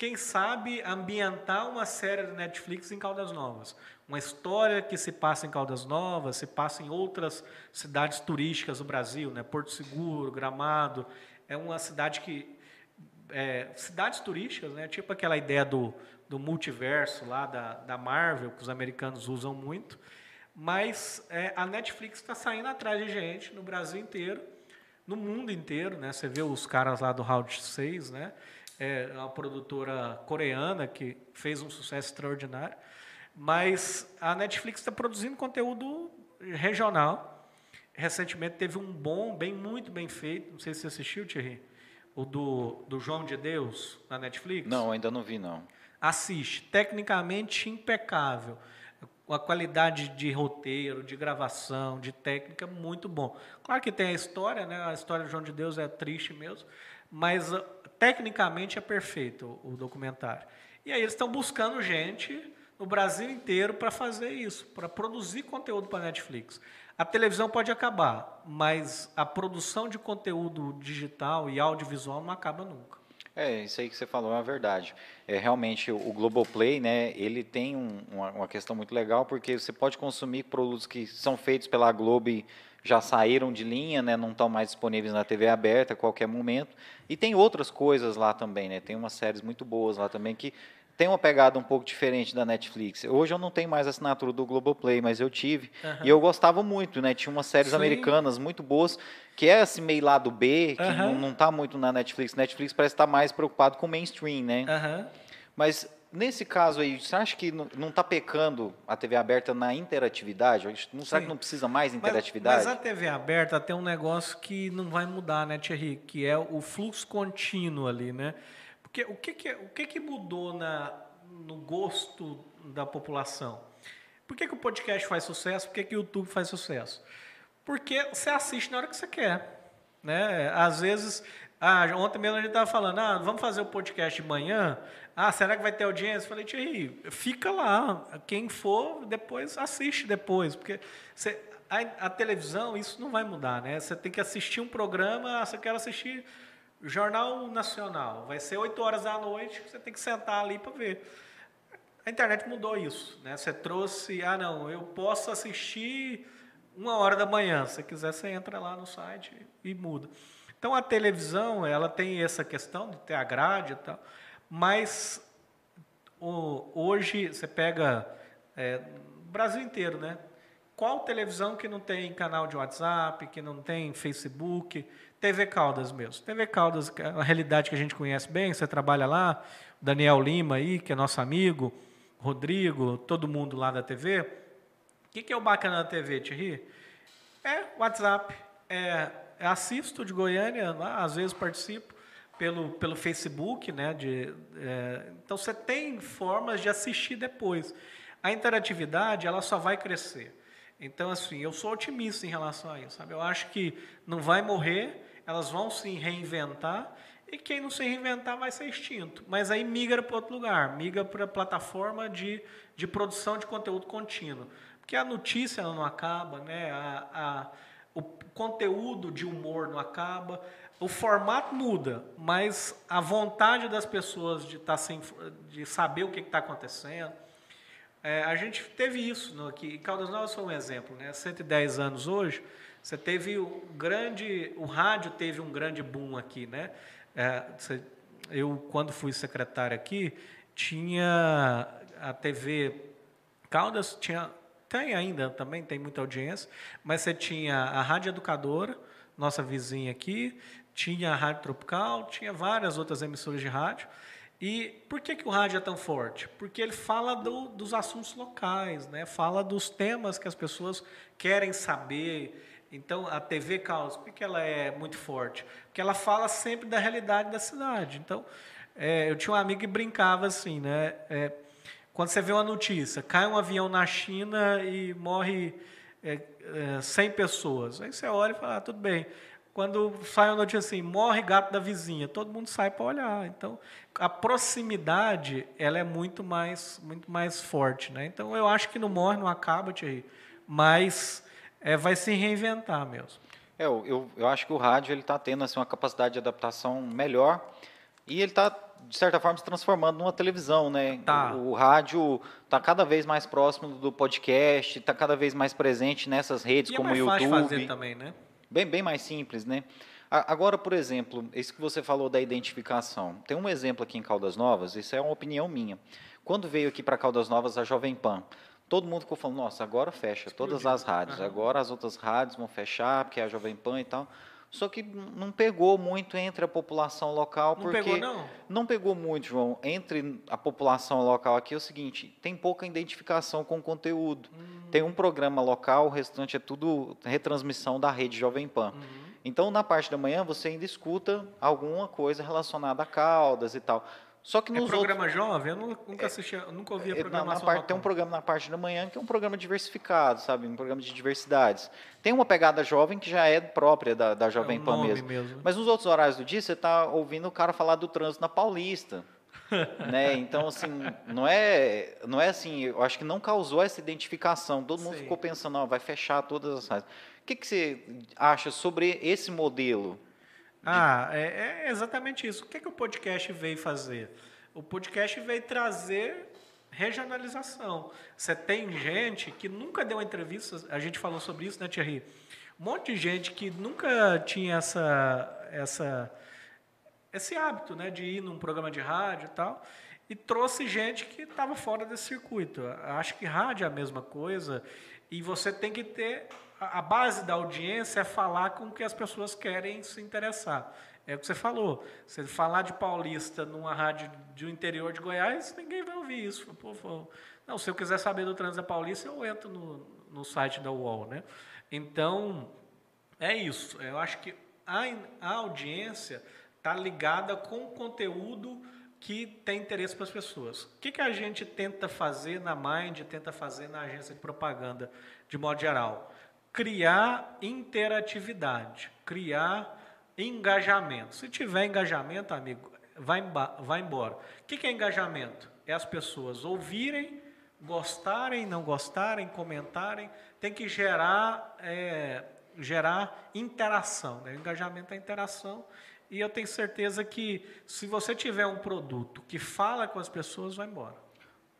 quem sabe ambientar uma série da Netflix em Caldas Novas. Uma história que se passa em Caldas Novas, se passa em outras cidades turísticas do Brasil, né? Porto Seguro, Gramado. É uma cidade que. É, cidades turísticas, né? tipo aquela ideia do, do multiverso lá da, da Marvel, que os americanos usam muito. Mas é, a Netflix está saindo atrás de gente no Brasil inteiro, no mundo inteiro. Né? Você vê os caras lá do Round 6, né? é uma produtora coreana que fez um sucesso extraordinário. Mas a Netflix está produzindo conteúdo regional. Recentemente teve um bom, bem muito bem feito. Não sei se você assistiu, Thierry. O do, do João de Deus na Netflix. Não, ainda não vi, não. Assiste. Tecnicamente impecável. Uma qualidade de roteiro, de gravação, de técnica muito bom. Claro que tem a história, né? A história do João de Deus é triste mesmo, mas tecnicamente é perfeito o documentário. E aí eles estão buscando gente no Brasil inteiro para fazer isso, para produzir conteúdo para a Netflix. A televisão pode acabar, mas a produção de conteúdo digital e audiovisual não acaba nunca. É, isso aí que você falou é uma verdade. É, realmente, o Globoplay, né, ele tem um, uma, uma, questão muito legal, porque você pode consumir produtos que são feitos pela Globo e já saíram de linha, né, não estão mais disponíveis na TV aberta a qualquer momento. E tem outras coisas lá também, né? Tem umas séries muito boas lá também que tem uma pegada um pouco diferente da Netflix. Hoje eu não tenho mais assinatura do Globoplay, mas eu tive. Uhum. E eu gostava muito, né? Tinha umas séries Sim. americanas muito boas, que é esse meio lado B, que uhum. não, está muito na Netflix. Netflix parece estar tá mais preocupado com o mainstream, né? Uhum. Mas Nesse caso aí, você acha que não está pecando a TV aberta na interatividade? Não, será que não precisa mais interatividade? Mas, mas, a TV aberta tem um negócio que não vai mudar, né, Thierry? Que é o fluxo contínuo ali, né? Porque o que, que, o que, que mudou na, no gosto da população? Por que, que o podcast faz sucesso? Por que, que o YouTube faz sucesso? Porque você assiste na hora que você quer. Né? Às vezes, ah, ontem mesmo a gente estava falando, ah, vamos fazer o podcast de manhã. Ah, será que vai ter audiência? Eu falei, Thierry, fica lá. Quem for, depois assiste depois. Porque você, a, a, televisão, isso não vai mudar, né? Você tem que assistir um programa, você quer assistir Jornal Nacional. Vai ser 8 horas da noite, você tem que sentar ali para ver. A internet mudou isso, né? Você trouxe, ah, não, eu posso assistir uma hora da manhã. Se quiser, você entra lá no site e muda. Então a televisão, ela tem essa questão de ter a grade e tal. Mas o, hoje você pega é, Brasil inteiro, né? Qual televisão que não tem canal de WhatsApp, que não tem Facebook? TV Caldas mesmo. TV Caldas, é a realidade que a gente conhece bem, você trabalha lá, Daniel Lima aí, que é nosso amigo, Rodrigo, todo mundo lá da TV. O que, é o bacana da TV, Thierry? É WhatsApp. É, é assisto de Goiânia, lá, às vezes participo pelo, pelo Facebook, né? De, é, então você tem formas de assistir depois. A interatividade ela só vai crescer. Então assim, eu sou otimista em relação a isso. Sabe? Eu acho que não vai morrer, elas vão se reinventar e quem não se reinventar vai ser extinto. Mas aí migra para outro lugar, migra para plataforma de, de produção de conteúdo contínuo. Porque a notícia não acaba, né? a, a o conteúdo de humor não acaba, o formato muda, mas a vontade das pessoas de, tá sem, de saber o que está acontecendo. É, a gente teve isso no, aqui. Caldas Novas foi um exemplo, né? 110 anos hoje, você teve o grande. O rádio teve um grande boom aqui, né? É, você, eu, quando fui secretário aqui, tinha a TV Caldas, tinha, tem ainda também, tem muita audiência, mas você tinha a Rádio Educadora, nossa vizinha aqui, tinha a Rádio Tropical, tinha várias outras emissoras de rádio. E por que, que o rádio é tão forte? Porque ele fala do, dos assuntos locais, né? fala dos temas que as pessoas querem saber. Então, a TV Caos, por que ela é muito forte? Porque ela fala sempre da realidade da cidade. Então, é, eu tinha um amigo que brincava assim, né? É, quando você vê uma notícia, cai um avião na China e morre é, é, 100 pessoas. Aí você olha e fala, ah, tudo bem quando sai a notícia assim, morre gato da vizinha, todo mundo sai para olhar. Então, a proximidade, ela é muito mais, muito mais forte, né? Então, eu acho que não morre, não acaba, Thierry, mas é, vai se reinventar mesmo. É, eu, eu, acho que o rádio ele está tendo assim, uma capacidade de adaptação melhor e ele está de certa forma, se transformando numa televisão, né? Tá. O, o rádio está cada vez mais próximo do podcast, está cada vez mais presente nessas redes E é como o mais fácil YouTube. fazer também, né? Bem, bem mais simples, né? A- Agora, por exemplo, isso que você falou da identificação. Tem um exemplo aqui em Caldas Novas, isso é uma opinião minha. Quando veio aqui para Caldas Novas a Jovem Pan, todo mundo ficou falando, nossa, agora fecha todas Explodiu. as rádios, Aham. agora as outras rádios vão fechar, porque é a Jovem Pan e tal. Só que não pegou muito entre a população local, Não porque pegou, não? não pegou muito, João. Entre a população local aqui é o seguinte: tem pouca identificação com o conteúdo. Hum. Tem um programa local, o restante é tudo retransmissão da rede Jovem Pan. Uhum. Então, na parte da manhã, você ainda escuta alguma coisa relacionada a Caldas e tal. Só que É nos outros. programa jovem? Eu nu- nunca assisti, eu nunca ouvi a É, na- parte- tem um programa na parte da manhã que é um programa diversificado, sabe? Um programa de diversidades. Tem uma pegada jovem que já é própria da, da Jovem É o Pan mesmo. mesmo. né? Mas nos outros horários do dia, você está ouvindo o cara falar do trânsito na Paulista. né? Então, assim, não é, não é assim, eu acho que não causou essa identificação. Todo mundo Sim. ficou pensando, vai fechar todas as. O que, que você acha sobre esse modelo? Ah, é, é exatamente isso. O que, que o podcast veio fazer? O podcast veio trazer regionalização. Você tem gente que nunca deu entrevista, a gente falou sobre isso, né, Thierry? Um monte de gente que nunca tinha essa, essa, esse hábito né, de ir num programa de rádio e tal, e trouxe gente que estava fora desse circuito. Acho que rádio é a mesma coisa, e você tem que ter. A base da audiência é falar com o que as pessoas querem se interessar. É o que você falou. Você falar de paulista numa rádio do interior de Goiás, ninguém vai ouvir isso. Pô, pô, Não, se eu quiser saber do trânsito Paulista, eu entro no, no site da UOL. Né? Então, é isso. Eu acho que a, a audiência está ligada com o conteúdo que tem interesse para as pessoas. O que, que a gente tenta fazer na Mind, tenta fazer na agência de propaganda, de modo geral? Criar interatividade, criar engajamento. Se tiver engajamento, amigo, vai, vai embora. O que, que é engajamento? É as pessoas ouvirem, gostarem, não gostarem, comentarem. Tem que gerar, é, gerar interação. Né? Engajamento é interação. E eu tenho certeza que se você tiver um produto que fala com as pessoas, vai embora.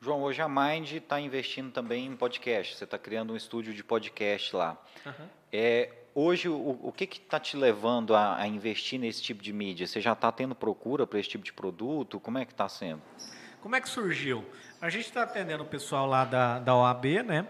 João, hoje a Mind está investindo também em podcast. Você está criando um estúdio de podcast lá. Aham. É, hoje, o, o que está te levando a, a investir nesse tipo de mídia? Você já está tendo procura para esse tipo de produto? Como é que está sendo? Como é que surgiu? A gente está atendendo o pessoal lá da, da OAB, né?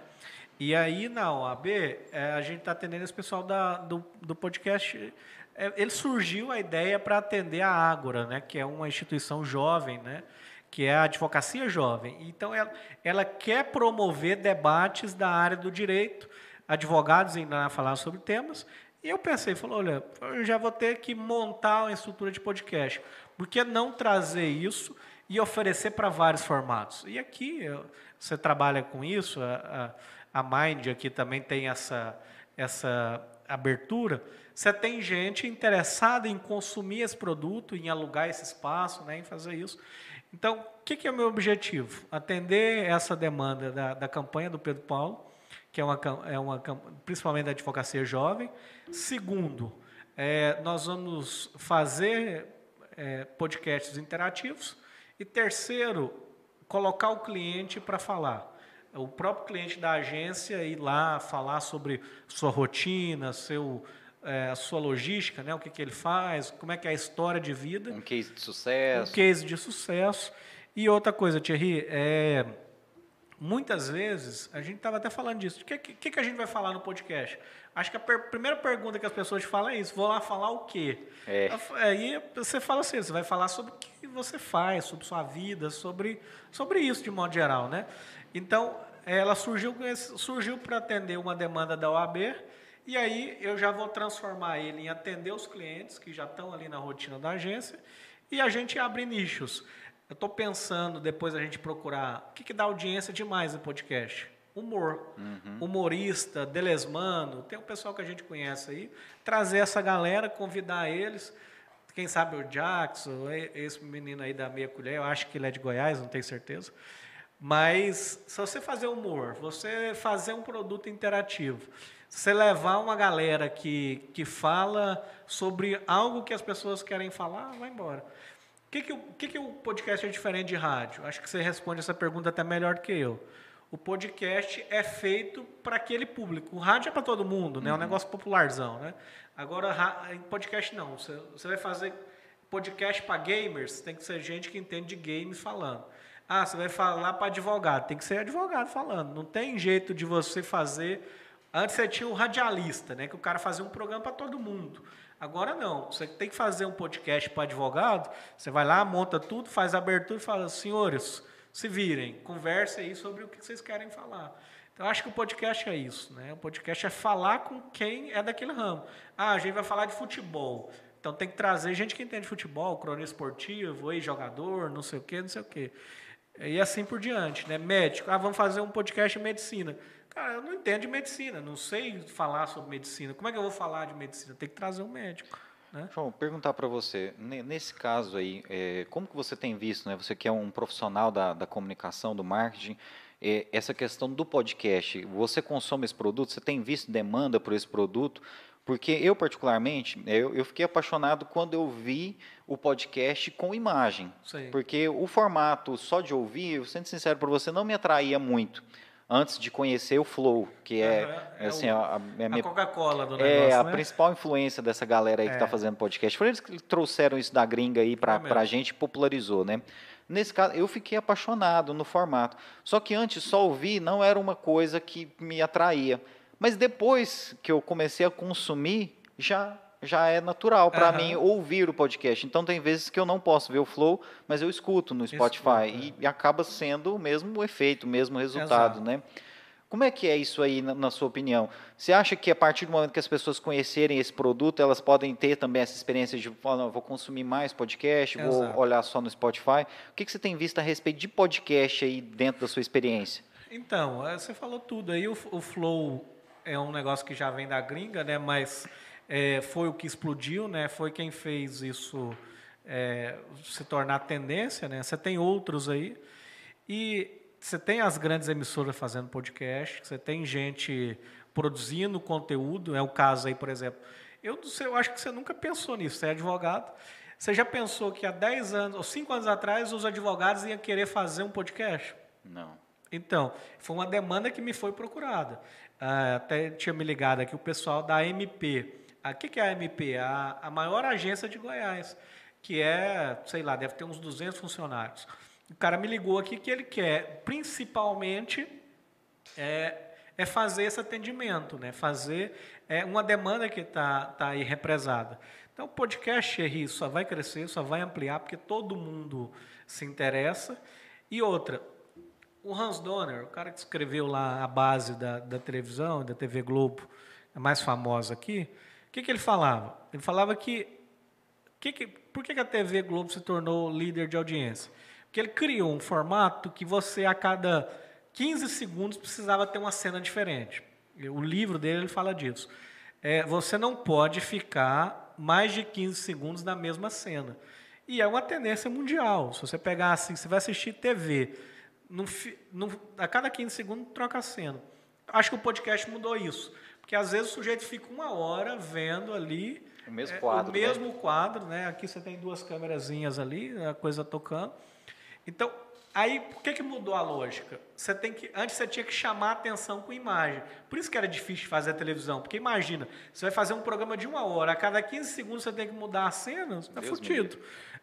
E aí na OAB, é, a gente está atendendo esse pessoal da, do, do podcast. É, ele surgiu a ideia para atender a Ágora, né? Que é uma instituição jovem, né? Que é a advocacia jovem. Então ela, ela quer promover debates da área do direito, advogados indo lá falar sobre temas. E eu pensei, falou, olha, eu já vou ter que montar uma estrutura de podcast. Por que não trazer isso e oferecer para vários formatos? E aqui, você trabalha com isso, a, a, a Mind aqui também tem essa, essa abertura. Você tem gente interessada em consumir esse produto, em alugar esse espaço, né, em fazer isso. Então, o que, que é o meu objetivo? Atender essa demanda da, da campanha do Pedro Paulo, que é uma, é uma principalmente da advocacia jovem. Segundo, é, nós vamos fazer é, podcasts interativos. E terceiro, colocar o cliente para falar. O próprio cliente da agência ir lá falar sobre sua rotina, seu, é, a sua logística, né, o que, que ele faz, como é que é a história de vida Um case de um sucesso? case de sucesso. E outra coisa, Thierry, é, muitas vezes, a gente estava até falando disso, o que, que, que a gente vai falar no podcast? Acho que a per- primeira pergunta que as pessoas falam é isso, vou lá falar o quê? É. Aí você fala assim, você vai falar sobre o que você faz, sobre sua vida, sobre, sobre isso de modo geral, né? Então, ela surgiu surgiu para atender uma demanda da OAB, e aí eu já vou transformar ele em atender os clientes que já estão ali na rotina da agência, e a gente abre nichos. Eu estou pensando, depois a gente procurar, o que, que dá audiência demais no podcast? Humor. Humorista, Delesmano, tem um pessoal que a gente conhece aí. Trazer essa galera, convidar eles. Quem sabe o Jackson, esse menino aí da meia colher, eu acho que ele é de Goiás, não tenho certeza. Mas se você fazer humor, você fazer um produto interativo, você levar uma galera que, que fala sobre algo que as pessoas querem falar, vai embora. que, que, o que, que o podcast é diferente de rádio? Acho que você responde essa pergunta até melhor do que eu. O podcast é feito para aquele público. O rádio é para todo mundo, né? É um uhum. negócio popularzão, né? Agora, podcast não. Você, você vai fazer podcast para gamers, tem que ser gente que entende de games falando. Ah, você vai falar para advogado, tem que ser advogado falando. Não tem jeito de você fazer. Antes você tinha o radialista, né? Que o cara fazia um programa para todo mundo. Agora não. Você tem que fazer um podcast para advogado. Você vai lá, monta tudo, faz a abertura e fala: senhores, se virem, conversem aí sobre o que vocês querem falar. Então, acho que o podcast é isso, né? O podcast é falar com quem é daquele ramo. Ah, a gente vai falar de futebol. Então tem que trazer gente que entende futebol, cronista esportivo, jogador, não sei o quê, não sei o quê. E assim por diante, né? Médico, ah, vamos fazer um podcast de medicina. Cara, eu não entendo de medicina, não sei falar sobre medicina. Como é que eu vou falar de medicina? Tem que trazer um médico. Né? João, perguntar para você, nesse caso aí, é, como que você tem visto, né? Você que é um profissional da, da comunicação, do marketing, é, essa questão do podcast, você consome esse produto, você tem visto demanda por esse produto? Porque eu, particularmente, eu, eu fiquei apaixonado quando eu vi o podcast com imagem. Sim. Porque o formato só de ouvir, eu sendo sincero para você, não me atraía muito antes de conhecer o Flow, que é, uhum, é assim, o, a, a, Coca-Cola do negócio, É a né? principal influência dessa galera aí tá é. que está fazendo podcast. Foi eles que trouxeram isso da gringa aí para é a gente e popularizou, né? Nesse caso, eu fiquei apaixonado no formato. Só que antes, só ouvir não era uma coisa que me atraía. Mas depois que eu comecei a consumir, já já é natural para uhum. mim ouvir o podcast. Então tem vezes que eu não posso ver o flow, mas eu escuto no Spotify e, e, acaba sendo o mesmo efeito, o mesmo resultado, Exato. né? Como é que é isso aí, na, na, sua opinião? Você acha que a partir do momento que as pessoas conhecerem esse produto, elas podem ter também essa experiência de, falar, vou consumir mais podcast, Exato. vou olhar só no Spotify? O que, que você tem visto a respeito de podcast aí dentro da sua experiência? Então, é, você falou tudo aí. O, o Flow é um negócio que já vem da gringa, né? Mas é, foi o que explodiu, né? Foi quem fez isso é, se tornar tendência, né? Você tem outros aí e você tem as grandes emissoras fazendo podcast, você tem gente produzindo conteúdo, é o caso aí, por exemplo. Eu não sei, eu acho que você nunca pensou nisso, você é advogado. Você já pensou que há 10 anos, ou 5 anos atrás, os advogados iam querer fazer um podcast? Não. Então, foi uma demanda que me foi procurada. Ah, até tinha me ligado aqui o pessoal da MP. O que, é a MP? A, maior agência de Goiás, que é, sei lá, deve ter uns 200 funcionários. O cara me ligou aqui que ele quer, principalmente, é, é fazer esse atendimento, né? fazer é, uma demanda que está tá aí represada. Então, o podcast, Henri, só vai crescer, só vai ampliar, porque todo mundo se interessa. E outra, o Hans Donner, o cara que escreveu lá a base da, da televisão, da TV Globo, a mais famosa aqui, o que, que ele falava? Ele falava que, que, que por que, que a TV Globo se tornou líder de audiência? Porque ele criou um formato que você, a cada 15 segundos, precisava ter uma cena diferente. O livro dele ele fala disso. É, você não pode ficar mais de 15 segundos na mesma cena. E é uma tendência mundial. Se você pegar assim, você vai assistir TV, a cada 15 segundos troca a cena. Acho que o podcast mudou isso. Porque às vezes o sujeito fica uma hora vendo ali. O mesmo quadro. É, o mesmo né? quadro, né? Aqui você tem duas câmerazinhas ali, a coisa tocando. Então, aí, por que, que mudou a lógica? Você tem que, antes você tinha que chamar a atenção com imagem. Por isso que era difícil fazer a televisão. Porque imagina, você vai fazer um programa de uma hora, a cada 15 segundos você tem que mudar a cena, está fudido.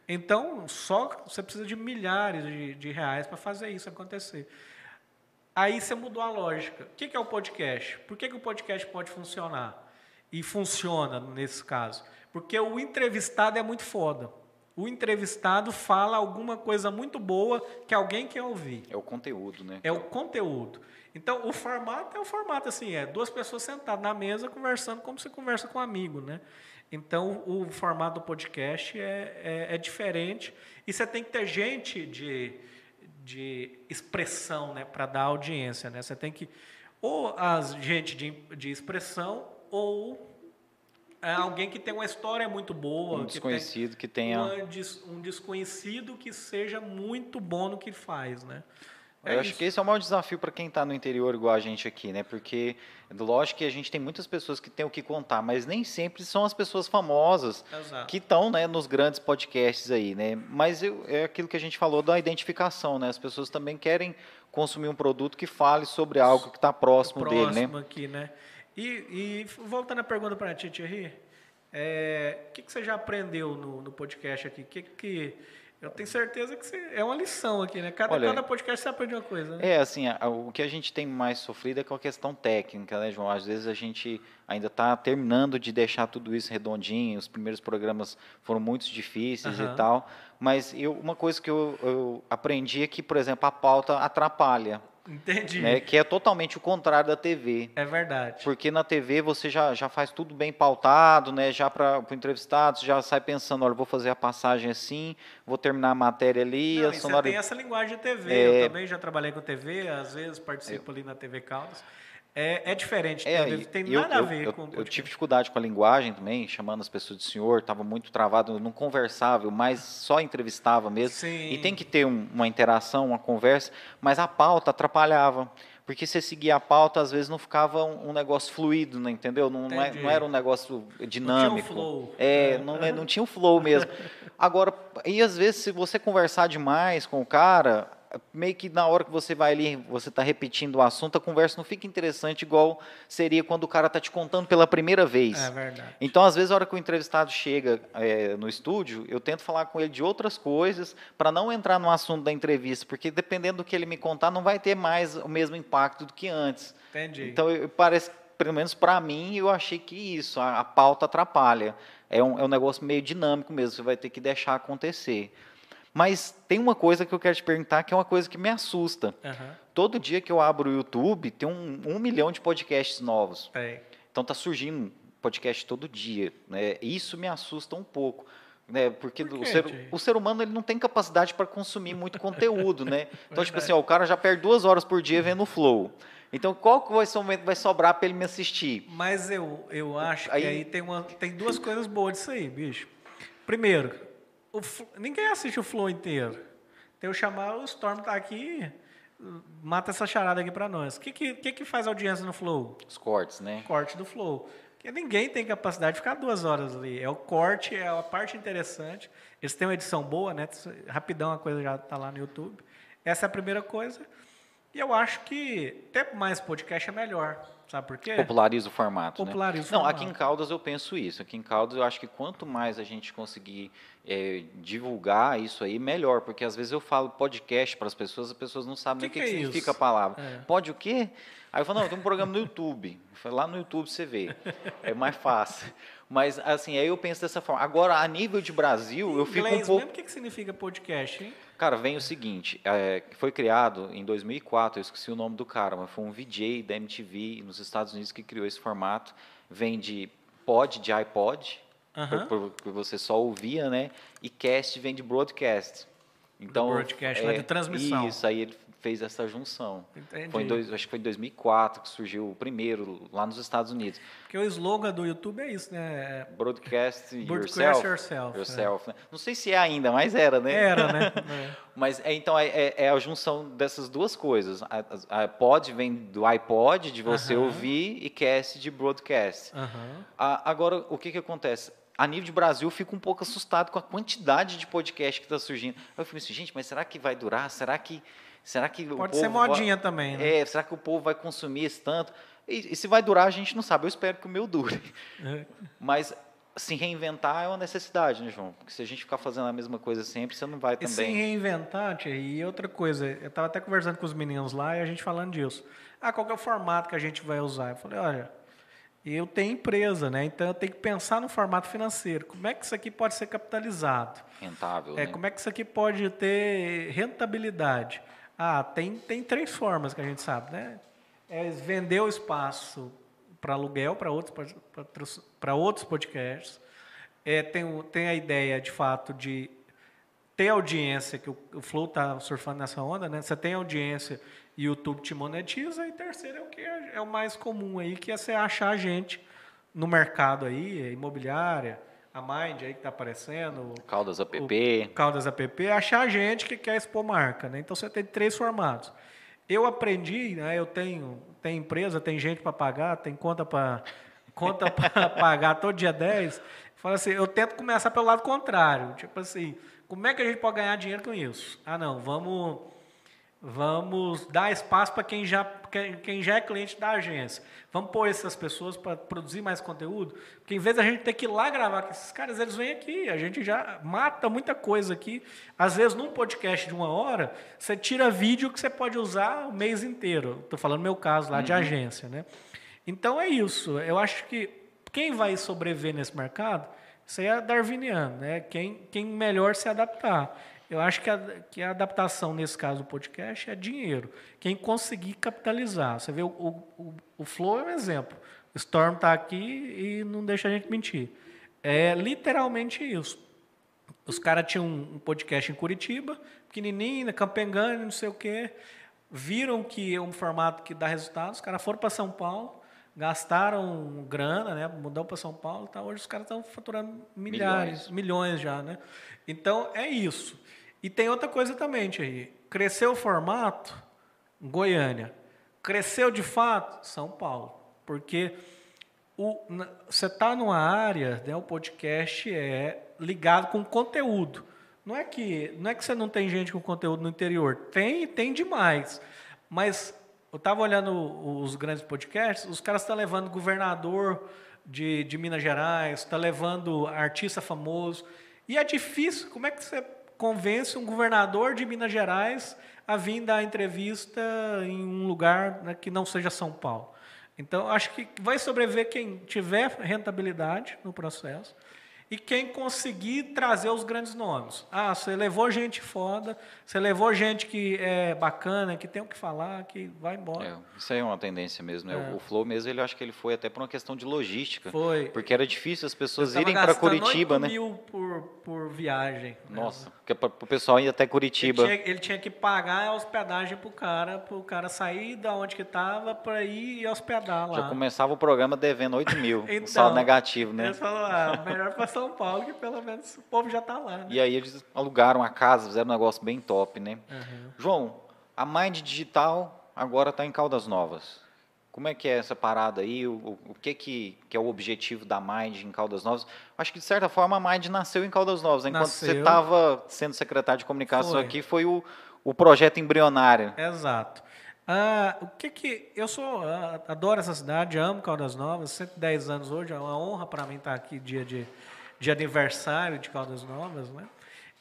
Então, só você precisa de milhares de, de reais para fazer isso acontecer. Aí você mudou a lógica. O que é o podcast? Por que, que o podcast pode funcionar? E funciona nesse caso? Porque o entrevistado é muito foda o entrevistado fala alguma coisa muito boa que alguém quer ouvir. É o conteúdo, né? É o conteúdo. Então, o formato é o formato, assim, é duas pessoas sentadas na mesa conversando como se conversa com um amigo, né? Então, o formato do podcast é, é, é diferente e você tem que ter gente de, de expressão, né, para dar audiência, né? Você tem que ou as gente de, de expressão ou é alguém que tem uma história muito boa. Um desconhecido que, tem, que tenha. Um, um, desconhecido que seja muito bom no que faz, né? É eu acho que esse é o maior desafio para quem está no interior igual a gente aqui, né? Porque, lógico que a gente tem muitas pessoas que têm o que contar, mas nem sempre são as pessoas famosas Exato. que estão né, nos grandes podcasts aí, né? Mas eu, é aquilo que a gente falou da identificação, né? As pessoas também querem consumir um produto que fale sobre algo que está próximo, próximo dele, né? aqui, né? E, e voltando à pergunta para a Thierry, é, o que, que, você já aprendeu no, no podcast aqui? O que, que eu tenho certeza que você, é uma lição aqui, né? Cada, Olha, cada podcast você aprende uma coisa. Né? É, assim, a, o que a gente tem mais sofrido é com a questão técnica, né, João? Às vezes a gente ainda está terminando de deixar tudo isso redondinho, os primeiros programas foram muito difíceis uhum. e tal, mas eu, uma coisa que eu, eu aprendi é que, por exemplo, a pauta atrapalha. Entendi. Né, que é totalmente o contrário da TV. É verdade. Porque na TV você já, já faz tudo bem pautado, né? Já para o entrevistado, já sai pensando, olha, vou fazer a passagem assim, vou terminar a matéria ali. Não, a sonora... Você tem essa linguagem de TV. É... Eu também já trabalhei com TV, às vezes participo é... ali na TV Caldas. É, é diferente, é, tem, tem eu, nada eu, a ver eu, com Eu tive dificuldade com a linguagem também, chamando as pessoas de senhor, estava muito travado, eu não conversava, eu mais só entrevistava mesmo. Sim. E tem que ter um, uma interação, uma conversa, mas a pauta atrapalhava. Porque você seguia a pauta, às vezes não ficava um, um negócio fluido, né, entendeu? Não, não, é, não, era um negócio dinâmico. Não tinha um flow. É, não, não tinha um flow mesmo. Agora, e às vezes, se você conversar demais com o cara, meio que na hora que você vai ali, você está repetindo o assunto, a conversa não fica interessante igual seria quando o cara está te contando pela primeira vez. É verdade. Então, às vezes, a hora que o entrevistado chega é, no estúdio, eu tento falar com ele de outras coisas para não entrar no assunto da entrevista, porque dependendo do que ele me contar, não vai ter mais o mesmo impacto do que antes. Entendi. Então, eu, parece, pelo menos para mim, eu achei que isso, a, a pauta atrapalha. É um, é um negócio meio dinâmico mesmo, você vai ter que deixar acontecer. Mas tem uma coisa que eu quero te perguntar que é uma coisa que me assusta. Uhum. Todo dia que eu abro o YouTube, tem um, um milhão de podcasts novos. É. Então tá surgindo podcast todo dia. Né? Isso me assusta um pouco. Né, porque Por o, ser, o ser humano ele não tem capacidade para consumir muito conteúdo, né? Então, tipo assim, ó, o cara já perde duas horas por dia vendo o Flow. Então, qual que vai ser o momento que vai sobrar para ele me assistir? Mas eu, eu acho aí, que aí tem, uma, tem duas coisas boas disso aí, bicho. Primeiro, o, ninguém assiste o Flow inteiro. Tem o chamar, o Storm tá aqui, mata essa charada aqui para nós. O que, que, que faz audiência no Flow? Os cortes, né? Corte do Flow. Porque ninguém tem capacidade de ficar duas horas ali. É o corte, é a parte interessante. Eles têm uma edição boa, né? Rapidão a coisa já está lá no YouTube. Essa é a primeira coisa. E eu acho que ter mais podcast é melhor. Sabe por quê? Populariza o formato. Né? Populariza né? o formato. Não, aqui em Caldas eu penso isso. Aqui em Caldas eu acho que quanto mais a gente conseguir é, divulgar isso aí, melhor. Porque às vezes eu falo podcast para as pessoas, as pessoas não sabem que nem o que, que, é significa a palavra. É. Pode o quê? Aí eu falo, não, tem um programa no YouTube. lá no YouTube você vê. É mais fácil. Mas, assim, aí eu penso dessa forma. Agora, a nível de Brasil, eu fico um pouco... o que, que significa podcast, hein? Cara, vem o seguinte, é, foi criado em 2004, eu esqueci o nome do cara, mas foi um VJ da MTV nos Estados Unidos que criou esse formato. Vem de pod, de iPod, uhum. que você só ouvia, né? E cast vem de broadcast. Então, broadcast, é, de transmissão. Isso, aí ele fez essa junção. Entendi. Foi dois, acho que foi em 2004 que surgiu o primeiro lá nos Estados Unidos. Porque o slogan do YouTube é isso, né? Broadcast, Broadcast yourself. yourself, yourself é. né? Não sei se é ainda, mas era, né? Era, né? É. mas é, então é, é, é, a junção dessas duas coisas. A, a, a, pod vem do iPod, de você uh -huh. ouvir, e cast de broadcast. Uh -huh. a, agora, o que, que acontece? a nível de Brasil, eu fico um pouco assustado com a quantidade de podcast que está surgindo. Eu fico assim, gente, mas será que vai durar? Será que Será que Pode ser modinha vai, também, né? É, será que o povo vai consumir esse tanto? E, e, se vai durar, a gente não sabe. Eu espero que o meu dure. É. Mas se reinventar é uma necessidade, né, João? Porque se a gente ficar fazendo a mesma coisa sempre, você não vai também. E se reinventar, tia, e outra coisa, eu estava até conversando com os meninos lá e a gente falando disso. Ah, qual é o formato que a gente vai usar? Eu falei, olha, eu tenho empresa, né? Então eu tenho que pensar no formato financeiro. Como é que isso aqui pode ser capitalizado? Rentável. É, né? como é que isso aqui pode ter rentabilidade? Ah, tem, tem três formas que a gente sabe, né? É vender o espaço para aluguel para outros, para outros podcasts. É, tem, tem a ideia, de fato, de ter audiência, que o, o Flow está surfando nessa onda, né? Você tem audiência e o YouTube te monetiza. E terceiro é o que é, é o mais comum aí, que é você achar gente no mercado aí, imobiliária, a Mind aí que está aparecendo. Caldas App. O Caldas App, achar gente que quer expor marca. Né? Então você tem três formatos. Eu aprendi, né, eu tenho, tem empresa, tem gente para pagar, tem conta para conta para pagar todo dia 10. Fala assim, eu tento começar pelo lado contrário. Tipo assim, como é que a gente pode ganhar dinheiro com isso? Ah, não, vamos Vamos dar espaço para quem já, quem já é cliente da agência. Vamos pôr essas pessoas para produzir mais conteúdo. Porque em vez da gente ter que ir lá gravar com esses caras, eles vêm aqui. A gente já mata muita coisa aqui. Às vezes, num podcast de uma hora, você tira vídeo que você pode usar o mês inteiro. Estou falando meu caso lá de uhum. agência. Né? Então é isso. Eu acho que quem vai sobreviver nesse mercado, isso aí é darwiniano. Né? Quem, quem melhor se adaptar. Eu acho que a, que a adaptação, nesse caso do podcast, é dinheiro. Quem conseguir capitalizar. Você vê, o, o, o Flow é um exemplo. O Storm está aqui e não deixa a gente mentir. É literalmente isso. Os caras tinham um podcast em Curitiba, pequenininho, campengando, não sei o quê. Viram que é um formato que dá resultado. Os caras foram para São Paulo, gastaram grana, né? Mudou para São Paulo. Tá? Hoje os caras estão faturando milhares, milhões. milhões já, né? Então é isso. E tem outra coisa também, Thierry. Cresceu o formato, Goiânia. Cresceu de fato, São Paulo. Porque você está numa área, né, o podcast é ligado com conteúdo. Não é que não é que você não tem gente com conteúdo no interior. Tem, tem demais. Mas eu estava olhando os grandes podcasts, os caras estão tá levando governador de, de Minas Gerais, está levando artista famoso. E é difícil, como é que você convence um governador de Minas Gerais a vir dar entrevista em um lugar né, que não seja São Paulo. Então, acho que vai sobreviver quem tiver rentabilidade no processo e quem conseguir trazer os grandes nomes. Ah, você levou gente foda, você levou gente que é bacana, que tem o que falar, que vai embora. É, isso aí é uma tendência mesmo. Né? É. O Flow mesmo, ele acho que ele foi até por uma questão de logística. Foi. Porque era difícil as pessoas irem para Curitiba, 8 né? mil por, por viagem. Né? Nossa, né? porque para o pessoal ir até Curitiba. Ele tinha, ele tinha que pagar a hospedagem para o cara, para o cara sair da onde que estava para ir e hospedar lá. Já começava o programa devendo 8 mil, então, saldo negativo, né? Eles falaram, ah, melhor para São Paulo, que pelo menos o povo já está lá. Né? E aí eles alugaram a casa, fizeram um negócio bem top, né? Uhum. João, a Mind Digital agora está em Caldas Novas. Como é que é essa parada aí? O, o, que, que, que é o objetivo da Mind em Caldas Novas? Acho que, de certa forma, a Mind nasceu em Caldas Novas. Enquanto nasceu. você estava sendo secretário de comunicação foi. aqui, foi o, o projeto embrionário. Exato. Ah, o que que eu sou ah, adoro essa cidade, amo Caldas Novas, 110 anos hoje, é uma honra para mim estar aqui dia de de aniversário de Caldas Novas, né?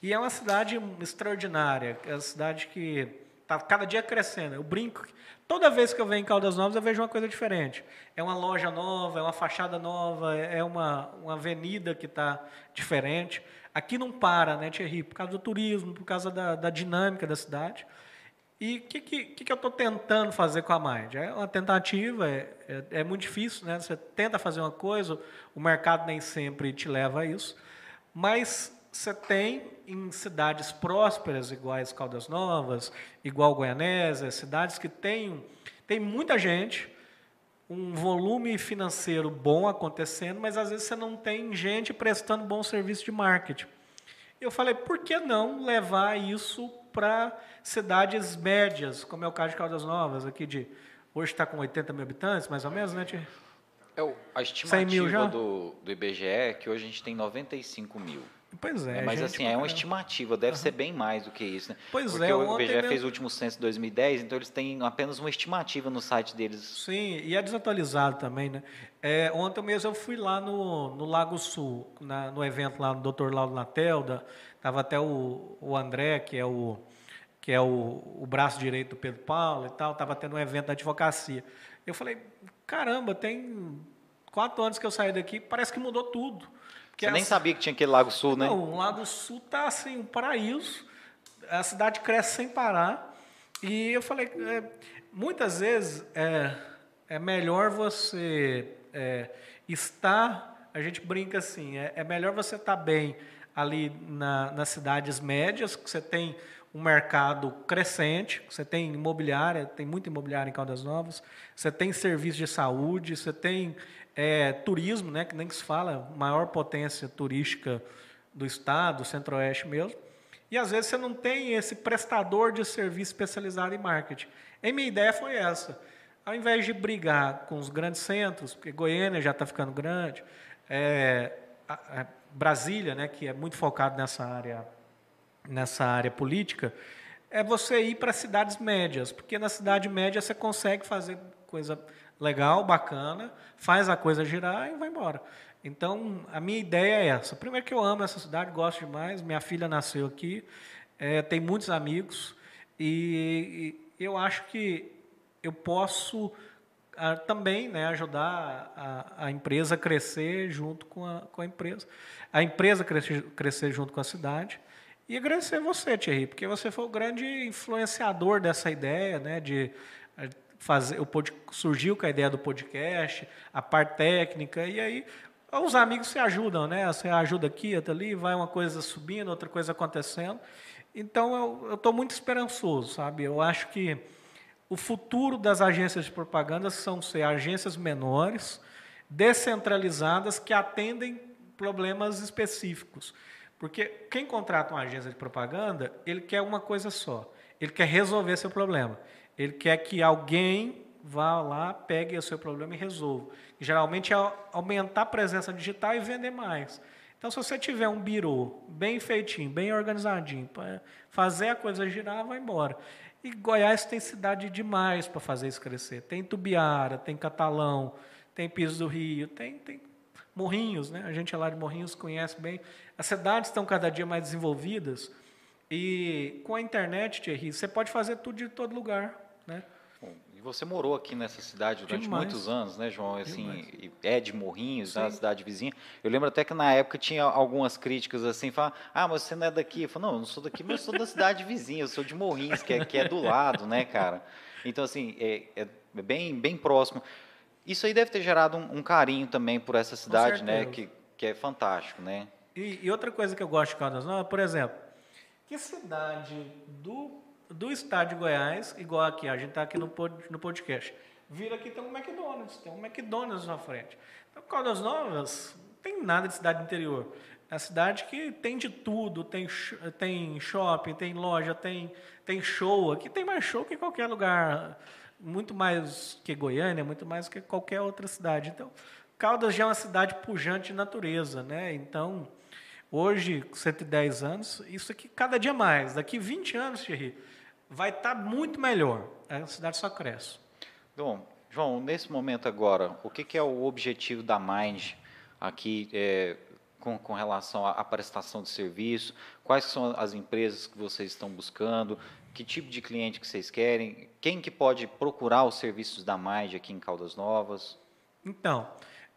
E é uma cidade extraordinária, é uma cidade que está cada dia crescendo. Eu brinco, toda vez que eu venho em Caldas Novas eu vejo uma coisa diferente. É uma loja nova, é uma fachada nova, é uma, uma avenida que está diferente. Aqui não para, né, Thierry? Por causa do turismo, por causa da, da dinâmica da cidade. E o que, que, que, eu estou tentando fazer com a Mind? É uma tentativa, é, é, é, muito difícil, né? Você tenta fazer uma coisa, o mercado nem sempre te leva a isso, mas você tem em cidades prósperas, iguais Caldas Novas, igual Goianésia, cidades que têm, tem muita gente, um volume financeiro bom acontecendo, mas às vezes você não tem gente prestando bom serviço de marketing. Eu falei, por que não levar isso para cidades médias, como é o caso de Caldas Novas, aqui de. Hoje está com 80 mil habitantes, mais ou menos, né, Tia? É, a estimativa do, do IBGE é que hoje a gente tem 95 mil. Pois é. é mas assim, é uma estimativa, deve uhum. ser bem mais do que isso, né? Pois Porque é. o IBGE mesmo... fez o último censo de 2010, então eles têm apenas uma estimativa no site deles. Sim, e é desatualizado também, né? É, ontem mesmo eu fui lá no, no Lago Sul, na, no evento lá do Dr. Laudo Natelda, estava até o, o André, que é o que é o, o braço direito do Pedro Paulo e tal, estava tendo um evento da advocacia. Eu falei, caramba, tem quatro anos que eu saí daqui, parece que mudou tudo. Você nem sabia que tinha aquele Lago Sul, né? Não, o Lago Sul está assim, um paraíso, a cidade cresce sem parar, e eu falei, é, muitas vezes é, é melhor você é, estar, a gente brinca assim, é, é melhor você estar tá bem ali na, nas cidades médias, que você tem um mercado crescente, você tem imobiliária, tem muita imobiliária em Caldas Novas, você tem serviço de saúde, você tem é, turismo, né, que nem se fala, maior potência turística do estado, centro-oeste mesmo. E às vezes você não tem esse prestador de serviço especializado em marketing. E minha ideia foi essa. Ao invés de brigar com os grandes centros, porque Goiânia já está ficando grande, é, Brasília, né, que é muito focado nessa área, nessa área política, é você ir para cidades médias, porque na cidade média você consegue fazer coisa legal, bacana, faz a coisa girar e vai embora. Então, a minha ideia é essa. Primeiro que eu amo essa cidade, gosto demais, minha filha nasceu aqui, é, tem muitos amigos, e, e, eu acho que eu posso ah, também né, ajudar a, a, empresa a crescer junto com a, com a empresa, a empresa crescer, crescer junto com a cidade, e agradecer você, Thierry, porque você foi o grande influenciador dessa ideia, né, de eh, fazer o surgiu com a ideia do podcast, a parte técnica e aí os amigos se ajudam, né? Você ajuda aqui, outra ali, vai uma coisa subindo, outra coisa acontecendo. Então eu estou muito esperançoso, sabe? Eu acho que o futuro das agências de propaganda são ser agências menores, descentralizadas que atendem problemas específicos. Porque quem contrata uma agência de propaganda, ele quer uma coisa só. Ele quer resolver seu problema. Ele quer que alguém vá lá, pegue o seu problema e resolva. Geralmente é aumentar a presença digital e vender mais. Então, se você tiver um birô bem feitinho, bem organizadinho, para fazer a coisa girar, vai embora. E Goiás tem cidade demais para fazer isso crescer. Tem Tubiara, tem Catalão, tem Piso do Rio, tem, tem Morrinhos, né? A gente é lá de Morrinhos, conhece bem. As cidades estão cada dia mais desenvolvidas e com a internet, Thierry, você pode fazer tudo de todo lugar, né? Você morou aqui nessa cidade durante Demais. muitos anos, né, João? Assim, é de Morrinhos, da cidade vizinha. Eu lembro até que na época tinha algumas críticas assim, falar, ah, mas você não é daqui. Eu falei, não, eu não sou daqui, mas eu sou da cidade vizinha, eu sou de Morrinhos, que é, que é do lado, né, cara? Então, assim, é, é bem, bem próximo. Isso aí deve ter gerado um, um carinho também por essa cidade, né? Que, que é fantástico, né? E, e, outra coisa que eu gosto de Caldas Novas, por exemplo, que cidade do, do estado de Goiás, igual aqui, a gente está aqui no, no podcast, vira aqui tem um McDonald's, tem um McDonald's na frente. Então, Caldas Novas não tem nada de cidade interior. É a cidade que tem de tudo, tem, tem shopping, tem loja, tem, tem show. Aqui tem mais show que em qualquer lugar muito mais que Goiânia, muito mais que qualquer outra cidade. Então, Caldas já é uma cidade pujante de natureza, né? Então, hoje, com 110 anos, isso aqui cada dia mais. Daqui 20 anos, Thierry, vai estar tá muito melhor. A cidade só cresce. Bom, João, nesse momento agora, o que, que é o objetivo da Mind aqui é, com, com, relação à, à prestação de serviço? Quais são as empresas que vocês estão buscando? que tipo de cliente que vocês querem, quem que pode procurar os serviços da Mind aqui em Caldas Novas? Então,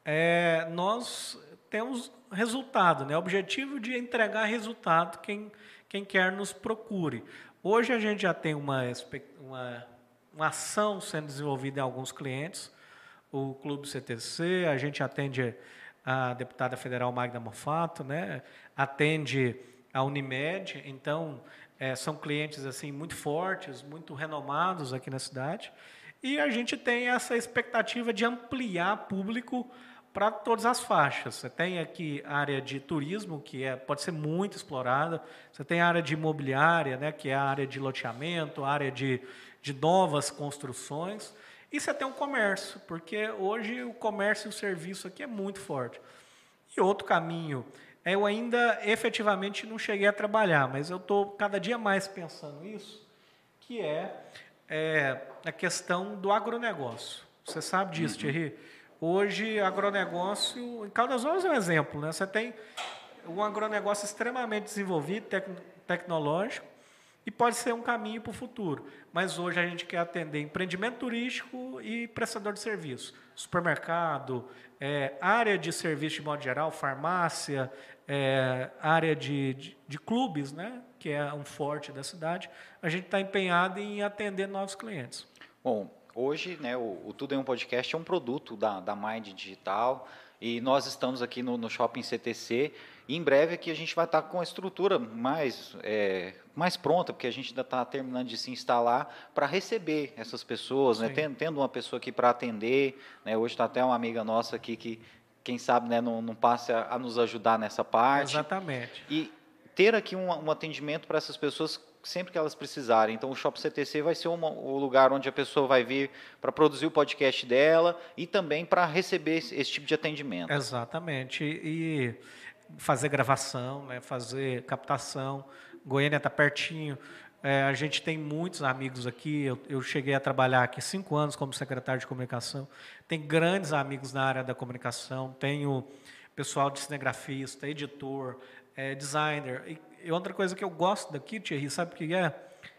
é, nós temos resultado, né? objetivo de entregar resultado quem, quem quer nos procure. Hoje a gente já tem uma, uma, uma ação sendo desenvolvida em alguns clientes, o Clube CTC, a gente atende a deputada federal Magda Mofato, né? atende a Unimed, então é, são clientes assim muito fortes, muito renomados aqui na cidade. E a gente tem essa expectativa de ampliar público para todas as faixas. Você tem aqui a área de turismo, que é, pode ser muito explorada. Você tem a área de imobiliária, né, que é a área de loteamento, a área de, de novas construções. E você tem o comércio, porque hoje o comércio e o serviço aqui é muito forte. E outro caminho eu ainda efetivamente não cheguei a trabalhar, mas eu estou cada dia mais pensando isso, que é, é, a questão do agronegócio. Você sabe disso, uhum. Thierry? Hoje, agronegócio, em Caldas Novas é um exemplo, né? Você tem um agronegócio extremamente desenvolvido, tec tecnológico, e pode ser um caminho para o futuro. Mas hoje a gente quer atender empreendimento turístico e prestador de serviço. Supermercado, é, área de serviço de modo geral, farmácia, é, área de, de, de, clubes, né, que é um forte da cidade, a gente está empenhado em atender novos clientes. Bom, hoje né, o, o Tudo em um Podcast é um produto da, da Mind Digital E nós estamos aqui no, no Shopping CTC. E em breve aqui a gente vai estar com a estrutura mais, é, mais pronta, porque a gente ainda está terminando de se instalar para receber essas pessoas, né? tendo, tendo, uma pessoa aqui para atender. Né? Hoje está até uma amiga nossa aqui que, quem sabe, né, não, não passe a, a nos ajudar nessa parte. Exatamente. E ter aqui um, um atendimento para essas pessoas sempre que elas precisarem. Então, o Shop CTC vai ser uma, o lugar onde a pessoa vai vir para produzir o podcast dela e também para receber esse, esse, tipo de atendimento. Exatamente. E fazer gravação, né, fazer captação. Goiânia está pertinho. É, a gente tem muitos amigos aqui. Eu, eu, cheguei a trabalhar aqui cinco anos como secretário de comunicação. Tem grandes amigos na área da comunicação. Tenho pessoal de cinegrafista, editor, é, designer. E, e, outra coisa que eu gosto daqui, Thierry, sabe o que é?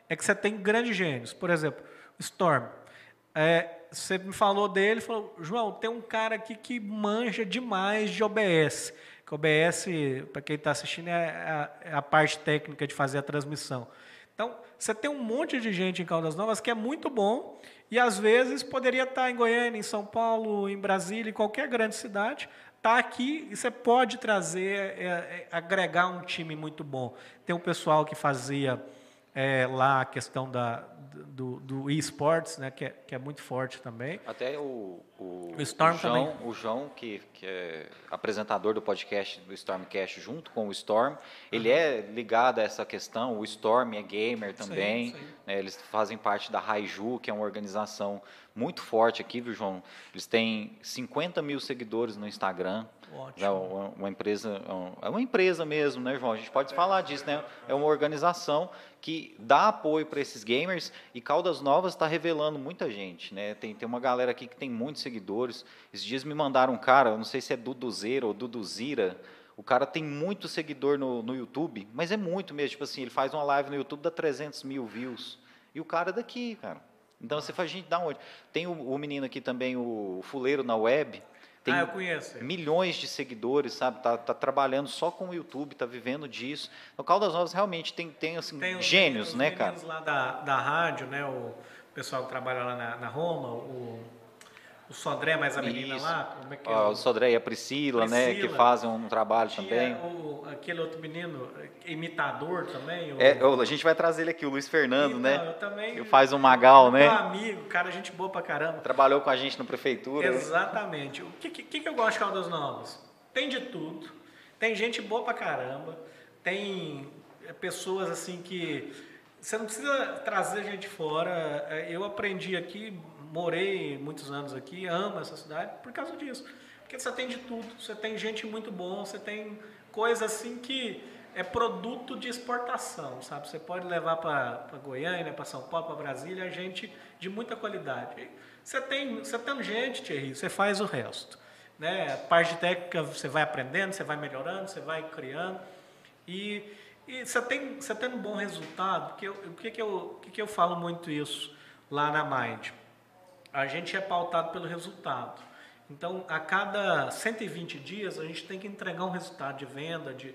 É que você tem grandes gênios. Por exemplo, Storm. É, você me falou dele, falou, João, tem um cara aqui que manja demais de OBS. Que OBS, para quem está assistindo, é a, é a parte técnica de fazer a transmissão. Então, você tem um monte de gente em Caldas Novas que é muito bom e às vezes poderia estar tá em Goiânia, em São Paulo, em Brasília, em qualquer grande cidade, está aqui e você pode trazer, é, é, agregar um time muito bom. Tem um pessoal que fazia é, lá a questão da, do, do esportes, né, que é, que é muito forte também. Até o, o, o Storm o João, também. O João, que, que é apresentador do podcast do Stormcast junto com o Storm, ele é ligado a essa questão. O Storm é gamer também. Sim, sim. Né, eles fazem parte da Raiju, que é uma organização muito forte aqui, viu, João? Eles têm 50 mil seguidores no Instagram. Ótimo. É uma, empresa, é, é uma empresa mesmo, né, João? A gente pode falar disso, né? É uma organização que dá apoio para esses gamers e Caldas Novas está revelando muita gente, né? Tem, tem uma galera aqui que tem muitos seguidores. Esses dias me mandaram um cara, eu não sei se é Duduzeira ou Duduzira, o cara tem muito seguidor no, no YouTube, mas é muito mesmo. Tipo assim, ele faz uma live no YouTube, dá 300 mil views. E o cara é daqui, cara. Então você faz, gente, dá onde? Tem o, o menino aqui também, o Fuleiro na Web. Tem ah, eu conheço. milhões de seguidores, sabe? Tá, tá trabalhando só com o YouTube, tá vivendo disso. O Caldas Novas realmente tem, tem assim, tem gênios, tem né, cara? lá da, da rádio, né? O pessoal que trabalha lá na, na Roma, o o Sodré mais a menina Isso. lá? Como é que é? o Sodré e a Priscila, Priscila, né? Que fazem um trabalho Tinha também. O, aquele outro menino, imitador também. O... É, a gente vai trazer ele aqui, o Luiz Fernando, então, né? Eu também. Que faz um Magal, né? Meu amigo, cara, gente boa pra caramba. Trabalhou com a gente na prefeitura. Exatamente. Né? O que, que, que eu gosto de Caldas Novas? Tem de tudo. Tem gente boa pra caramba. Tem é, pessoas assim que. Você não precisa trazer gente fora. É, eu aprendi aqui morei muitos anos aqui, amo essa cidade por causa disso. Porque você tem de tudo, você tem gente muito bom, você tem coisa assim que é produto de exportação, sabe? Você pode levar para Goiânia, para São Paulo, para Brasília, gente de muita qualidade. Você tem, você tem gente, Thierry, você faz o resto. Né? A parte técnica você vai aprendendo, você vai melhorando, você vai criando. E, e você, tem, você tem um bom resultado, porque o que, que, eu, que, que eu falo muito isso lá na Mind? A gente é pautado pelo resultado. Então, a cada 120 dias, a gente tem que entregar um resultado de venda. De...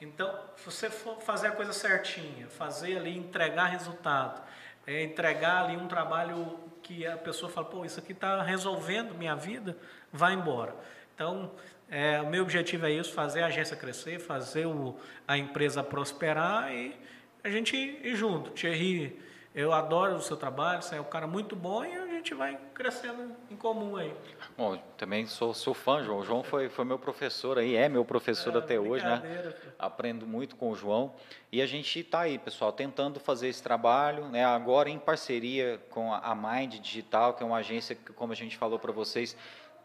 Então, se você for fazer a coisa certinha, fazer ali, entregar resultado, é, entregar ali um trabalho que a pessoa fala, pô, isso aqui está resolvendo minha vida, vai embora. Então, é, o meu objetivo é isso, fazer a agência crescer, fazer o, a empresa prosperar e a gente ir junto. Thierry eu adoro o seu trabalho, você é um cara muito bom e gente vai crescendo em comum aí. Bom, também sou, sou fã, João. O João foi, foi meu professor aí, é meu professor é, até hoje, né? Aprendo muito com o João. E a gente está aí, pessoal, tentando fazer esse trabalho, né? Agora em parceria com a Mind Digital, que é uma agência que, como a gente falou para vocês,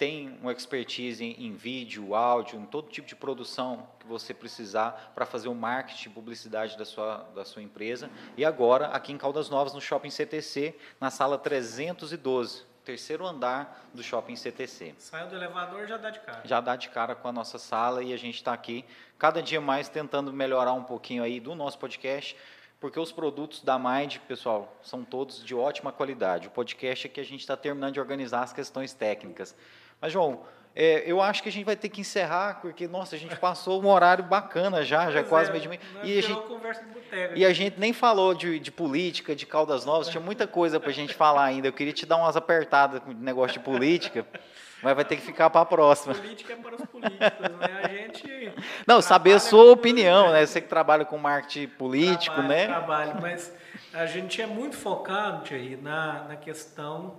tem uma expertise em, em, vídeo, áudio, em todo tipo de produção que você precisar para fazer o marketing publicidade da sua, da sua empresa. E agora, aqui em Caldas Novas, no Shopping CTC, na sala 312, terceiro andar do Shopping CTC. Saiu do elevador já dá de cara. Já dá de cara com a nossa sala e a gente está aqui cada dia mais tentando melhorar um pouquinho aí do nosso podcast, porque os produtos da Mind, pessoal, são todos de ótima qualidade. O podcast é que a gente está terminando de organizar as questões técnicas. Mas, João, é, eu acho que a gente vai ter que encerrar, porque, nossa, a gente passou um horário bacana já, já é quase meio de meio. E a, gente, e a gente nem falou de, de política, de Caldas Novas, tinha muita coisa para a gente falar ainda. Eu queria te dar umas apertadas com negócio de política. Mas vai ter que ficar para a próxima. Política é para os políticos, né? A gente. Não, saber a sua opinião, né? Você que trabalha com marketing político, trabalho, né? Trabalho, mas a gente é muito focado, aí na, na questão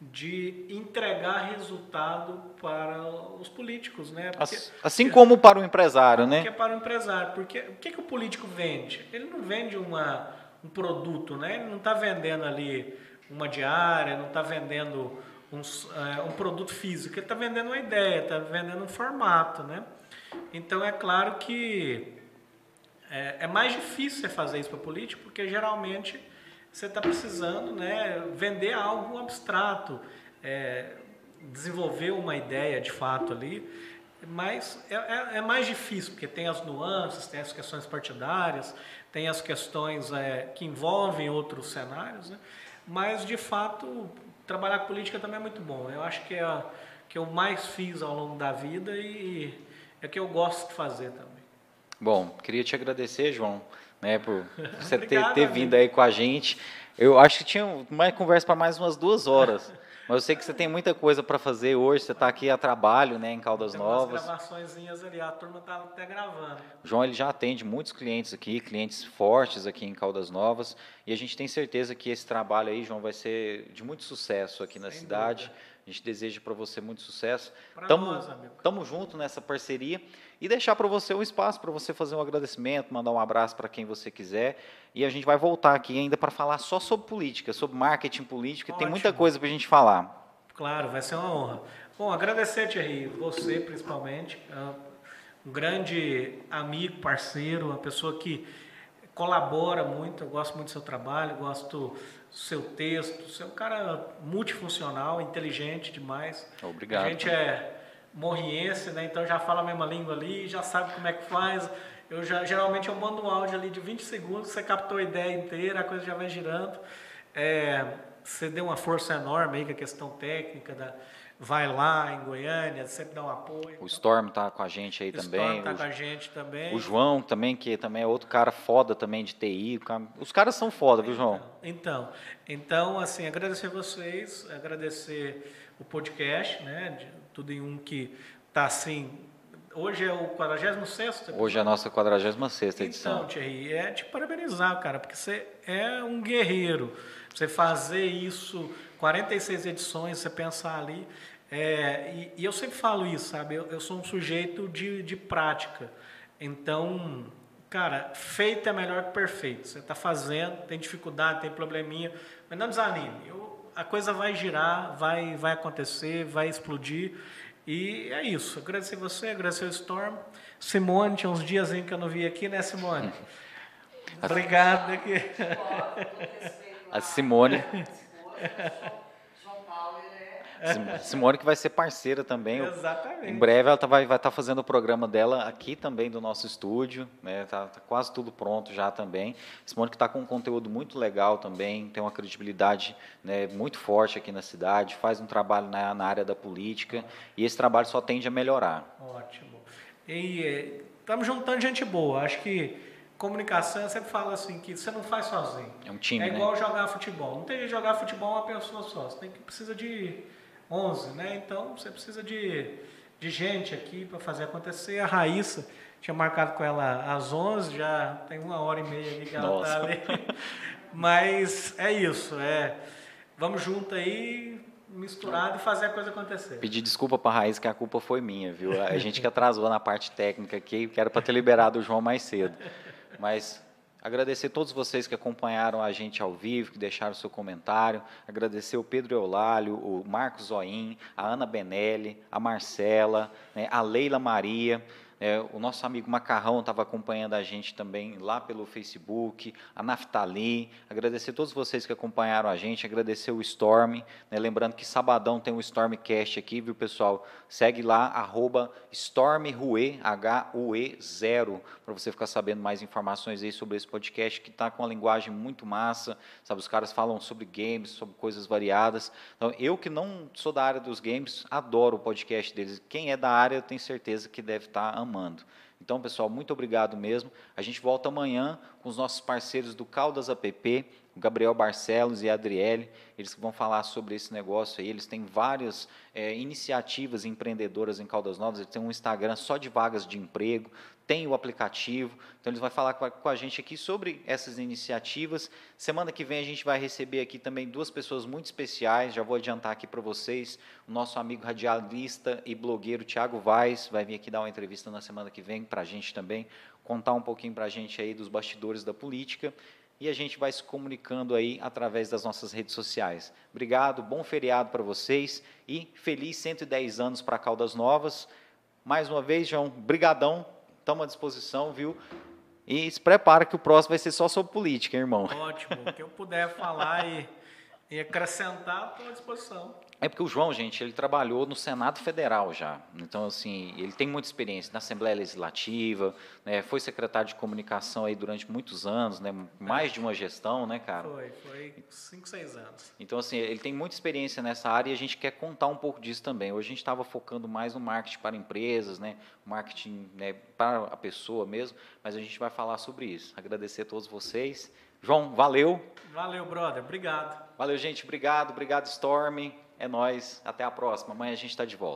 de entregar resultado para os políticos, né? Porque, assim como para o empresário, né? Porque é para o empresário, porque o que, que o político vende? Ele não vende uma, um produto, né? Ele não está vendendo ali uma diária, não está vendendo um, é, um produto físico, ele está vendendo uma ideia, está vendendo um formato, né? Então é claro que é, é mais difícil você fazer isso para político, porque geralmente você está precisando né, vender algo abstrato, é, desenvolver uma ideia de fato ali, mas é, é, é, mais difícil, porque tem as nuances, tem as questões partidárias, tem as questões é, que envolvem outros cenários, né? mas de fato trabalhar com política também é muito bom. Eu acho que é que eu mais fiz ao longo da vida e é que eu gosto de fazer também. Bom, queria te agradecer, João, né, por você ter, ter vindo aí com a gente. Eu acho que tinha uma conversa para mais umas duas horas. Mas eu sei que você tem muita coisa para fazer hoje. Você está aqui a trabalho, né, em Caldas tem Novas. gravações ali, a turma está até gravando. O João ele já atende muitos clientes aqui, clientes fortes aqui em Caldas Novas, e a gente tem certeza que esse trabalho aí, João, vai ser de muito sucesso aqui na Sem cidade. Dúvida. A gente deseja para você muito sucesso. Tamo, tamo junto nessa parceria e deixar para você um espaço para você fazer um agradecimento, mandar um abraço para quem você quiser. E a gente vai voltar aqui ainda para falar só sobre política, sobre marketing político. Ótimo. Tem muita coisa para a gente falar. Claro, vai ser uma honra. Bom, agradecer, Thierry, você principalmente, é um grande amigo, parceiro, uma pessoa que colabora muito. Eu gosto muito do seu trabalho, gosto seu texto. Você é um cara multifuncional, inteligente demais. Obrigado. A gente é morriense, né? Então já fala a mesma língua ali, já sabe como é que faz. Eu já, geralmente eu mando um áudio ali de 20 segundos, você captou a ideia inteira, a coisa já vai girando. É, você deu uma força enorme aí com a questão técnica da vai lá em Goiânia, sempre dá um apoio. O Storm está com a gente aí o também. O Storm está com a gente também. O João também, que também é outro cara foda também de TI. Os caras são foda, viu, João? Então, então assim, agradecer vocês, agradecer o podcast, né, tudo em um que está assim, Hoje é o 46 Hoje é a nossa 46 edição. Então, Thierry, é te parabenizar, cara, porque você é um guerreiro. Você fazer isso, 46 edições, você pensar ali, é, e, e, eu sempre falo isso, sabe? Eu, eu sou um sujeito de, de prática. Então, cara, feito é melhor que perfeito. Você está fazendo, tem dificuldade, tem probleminha, mas não desanime. Eu, a coisa vai girar, vai, vai acontecer, vai explodir. E é isso. Agradecer você, agradecer o Storm. Simone, tinha uns dias em que eu não vi aqui, né, Simone? Obrigado. Aqui. A Simone. Simone que vai ser parceira também. Exatamente. Em breve ela tá, vai estar tá fazendo o programa dela aqui também do nosso estúdio, né? Tá, tá quase tudo pronto já também. Simone que está com um conteúdo muito legal também, tem uma credibilidade né, muito forte aqui na cidade, faz um trabalho na, na área da política e esse trabalho só tende a melhorar. Ótimo. E estamos juntando gente boa. Acho que comunicação, eu sempre falo assim, que você não faz sozinho. É um time, É igual né? jogar futebol. Não tem que jogar futebol uma pessoa só. Você tem que precisa de 11, né? Então você precisa de, de gente aqui para fazer acontecer. A Raíssa tinha marcado com ela às 11, já tem uma hora e meia ali que ela está ali. Mas é isso, é. Vamos junto aí, misturado e fazer a coisa acontecer. Pedir desculpa para a Raíssa que a culpa foi minha, viu? A gente que atrasou na parte técnica aqui, que era para ter liberado o João mais cedo. Mas Agradecer a todos vocês que acompanharam a gente ao vivo, que deixaram seu comentário. Agradecer o Pedro Eulálio, o Marcos Zoim, a Ana Benelli, a Marcela, né, a Leila Maria. É, o nosso amigo Macarrão estava acompanhando a gente também lá pelo Facebook, a Naftali, agradecer a todos vocês que acompanharam a gente, agradecer o Storm, né, lembrando que sabadão tem o Stormcast aqui, viu pessoal? Segue lá, arroba StormRue, H-U-E-0, para você ficar sabendo mais informações aí sobre esse podcast, que está com uma linguagem muito massa, sabe? Os caras falam sobre games, sobre coisas variadas. Então, eu que não sou da área dos games, adoro o podcast deles. Quem é da área, eu tenho certeza que deve estar tá amando. Então, pessoal, muito obrigado mesmo. A gente volta amanhã com os nossos parceiros do Caldas App, Gabriel Barcelos e a Adriele, eles vão falar sobre esse negócio aí. Eles têm várias é, iniciativas empreendedoras em Caldas Novas, eles têm um Instagram só de vagas de emprego, tem o aplicativo, então eles vão falar com a, gente aqui sobre essas iniciativas. Semana que vem a gente vai receber aqui também duas pessoas muito especiais, já vou adiantar aqui para vocês, o nosso amigo radialista e blogueiro Tiago Vaz vai vir aqui dar uma entrevista na semana que vem para a gente também, contar um pouquinho para a gente aí dos bastidores da política e a gente vai se comunicando aí através das nossas redes sociais. Obrigado, bom feriado para vocês e feliz 110 anos para Caldas Novas. Mais uma vez, João, brigadão estamos à disposição, viu? E se prepara que o próximo vai ser só sobre política, hein, irmão. Ótimo. O que eu puder falar e, e acrescentar, estou à disposição. É porque o João, gente, ele trabalhou no Senado Federal já. Então, assim, ele tem muita experiência na Assembleia Legislativa, né, foi secretário de comunicação aí durante muitos anos, né, mais de uma gestão, né, cara? Foi, foi cinco, seis anos. Então, assim, ele tem muita experiência nessa área e a gente quer contar um pouco disso também. Hoje a gente estava focando mais no marketing para empresas, né, marketing né, para a pessoa mesmo, mas a gente vai falar sobre isso. Agradecer a todos vocês. João, valeu. Valeu, brother. Obrigado. Valeu, gente. Obrigado. Obrigado, Storm. É nós. Até a próxima. Amanhã a gente está de volta.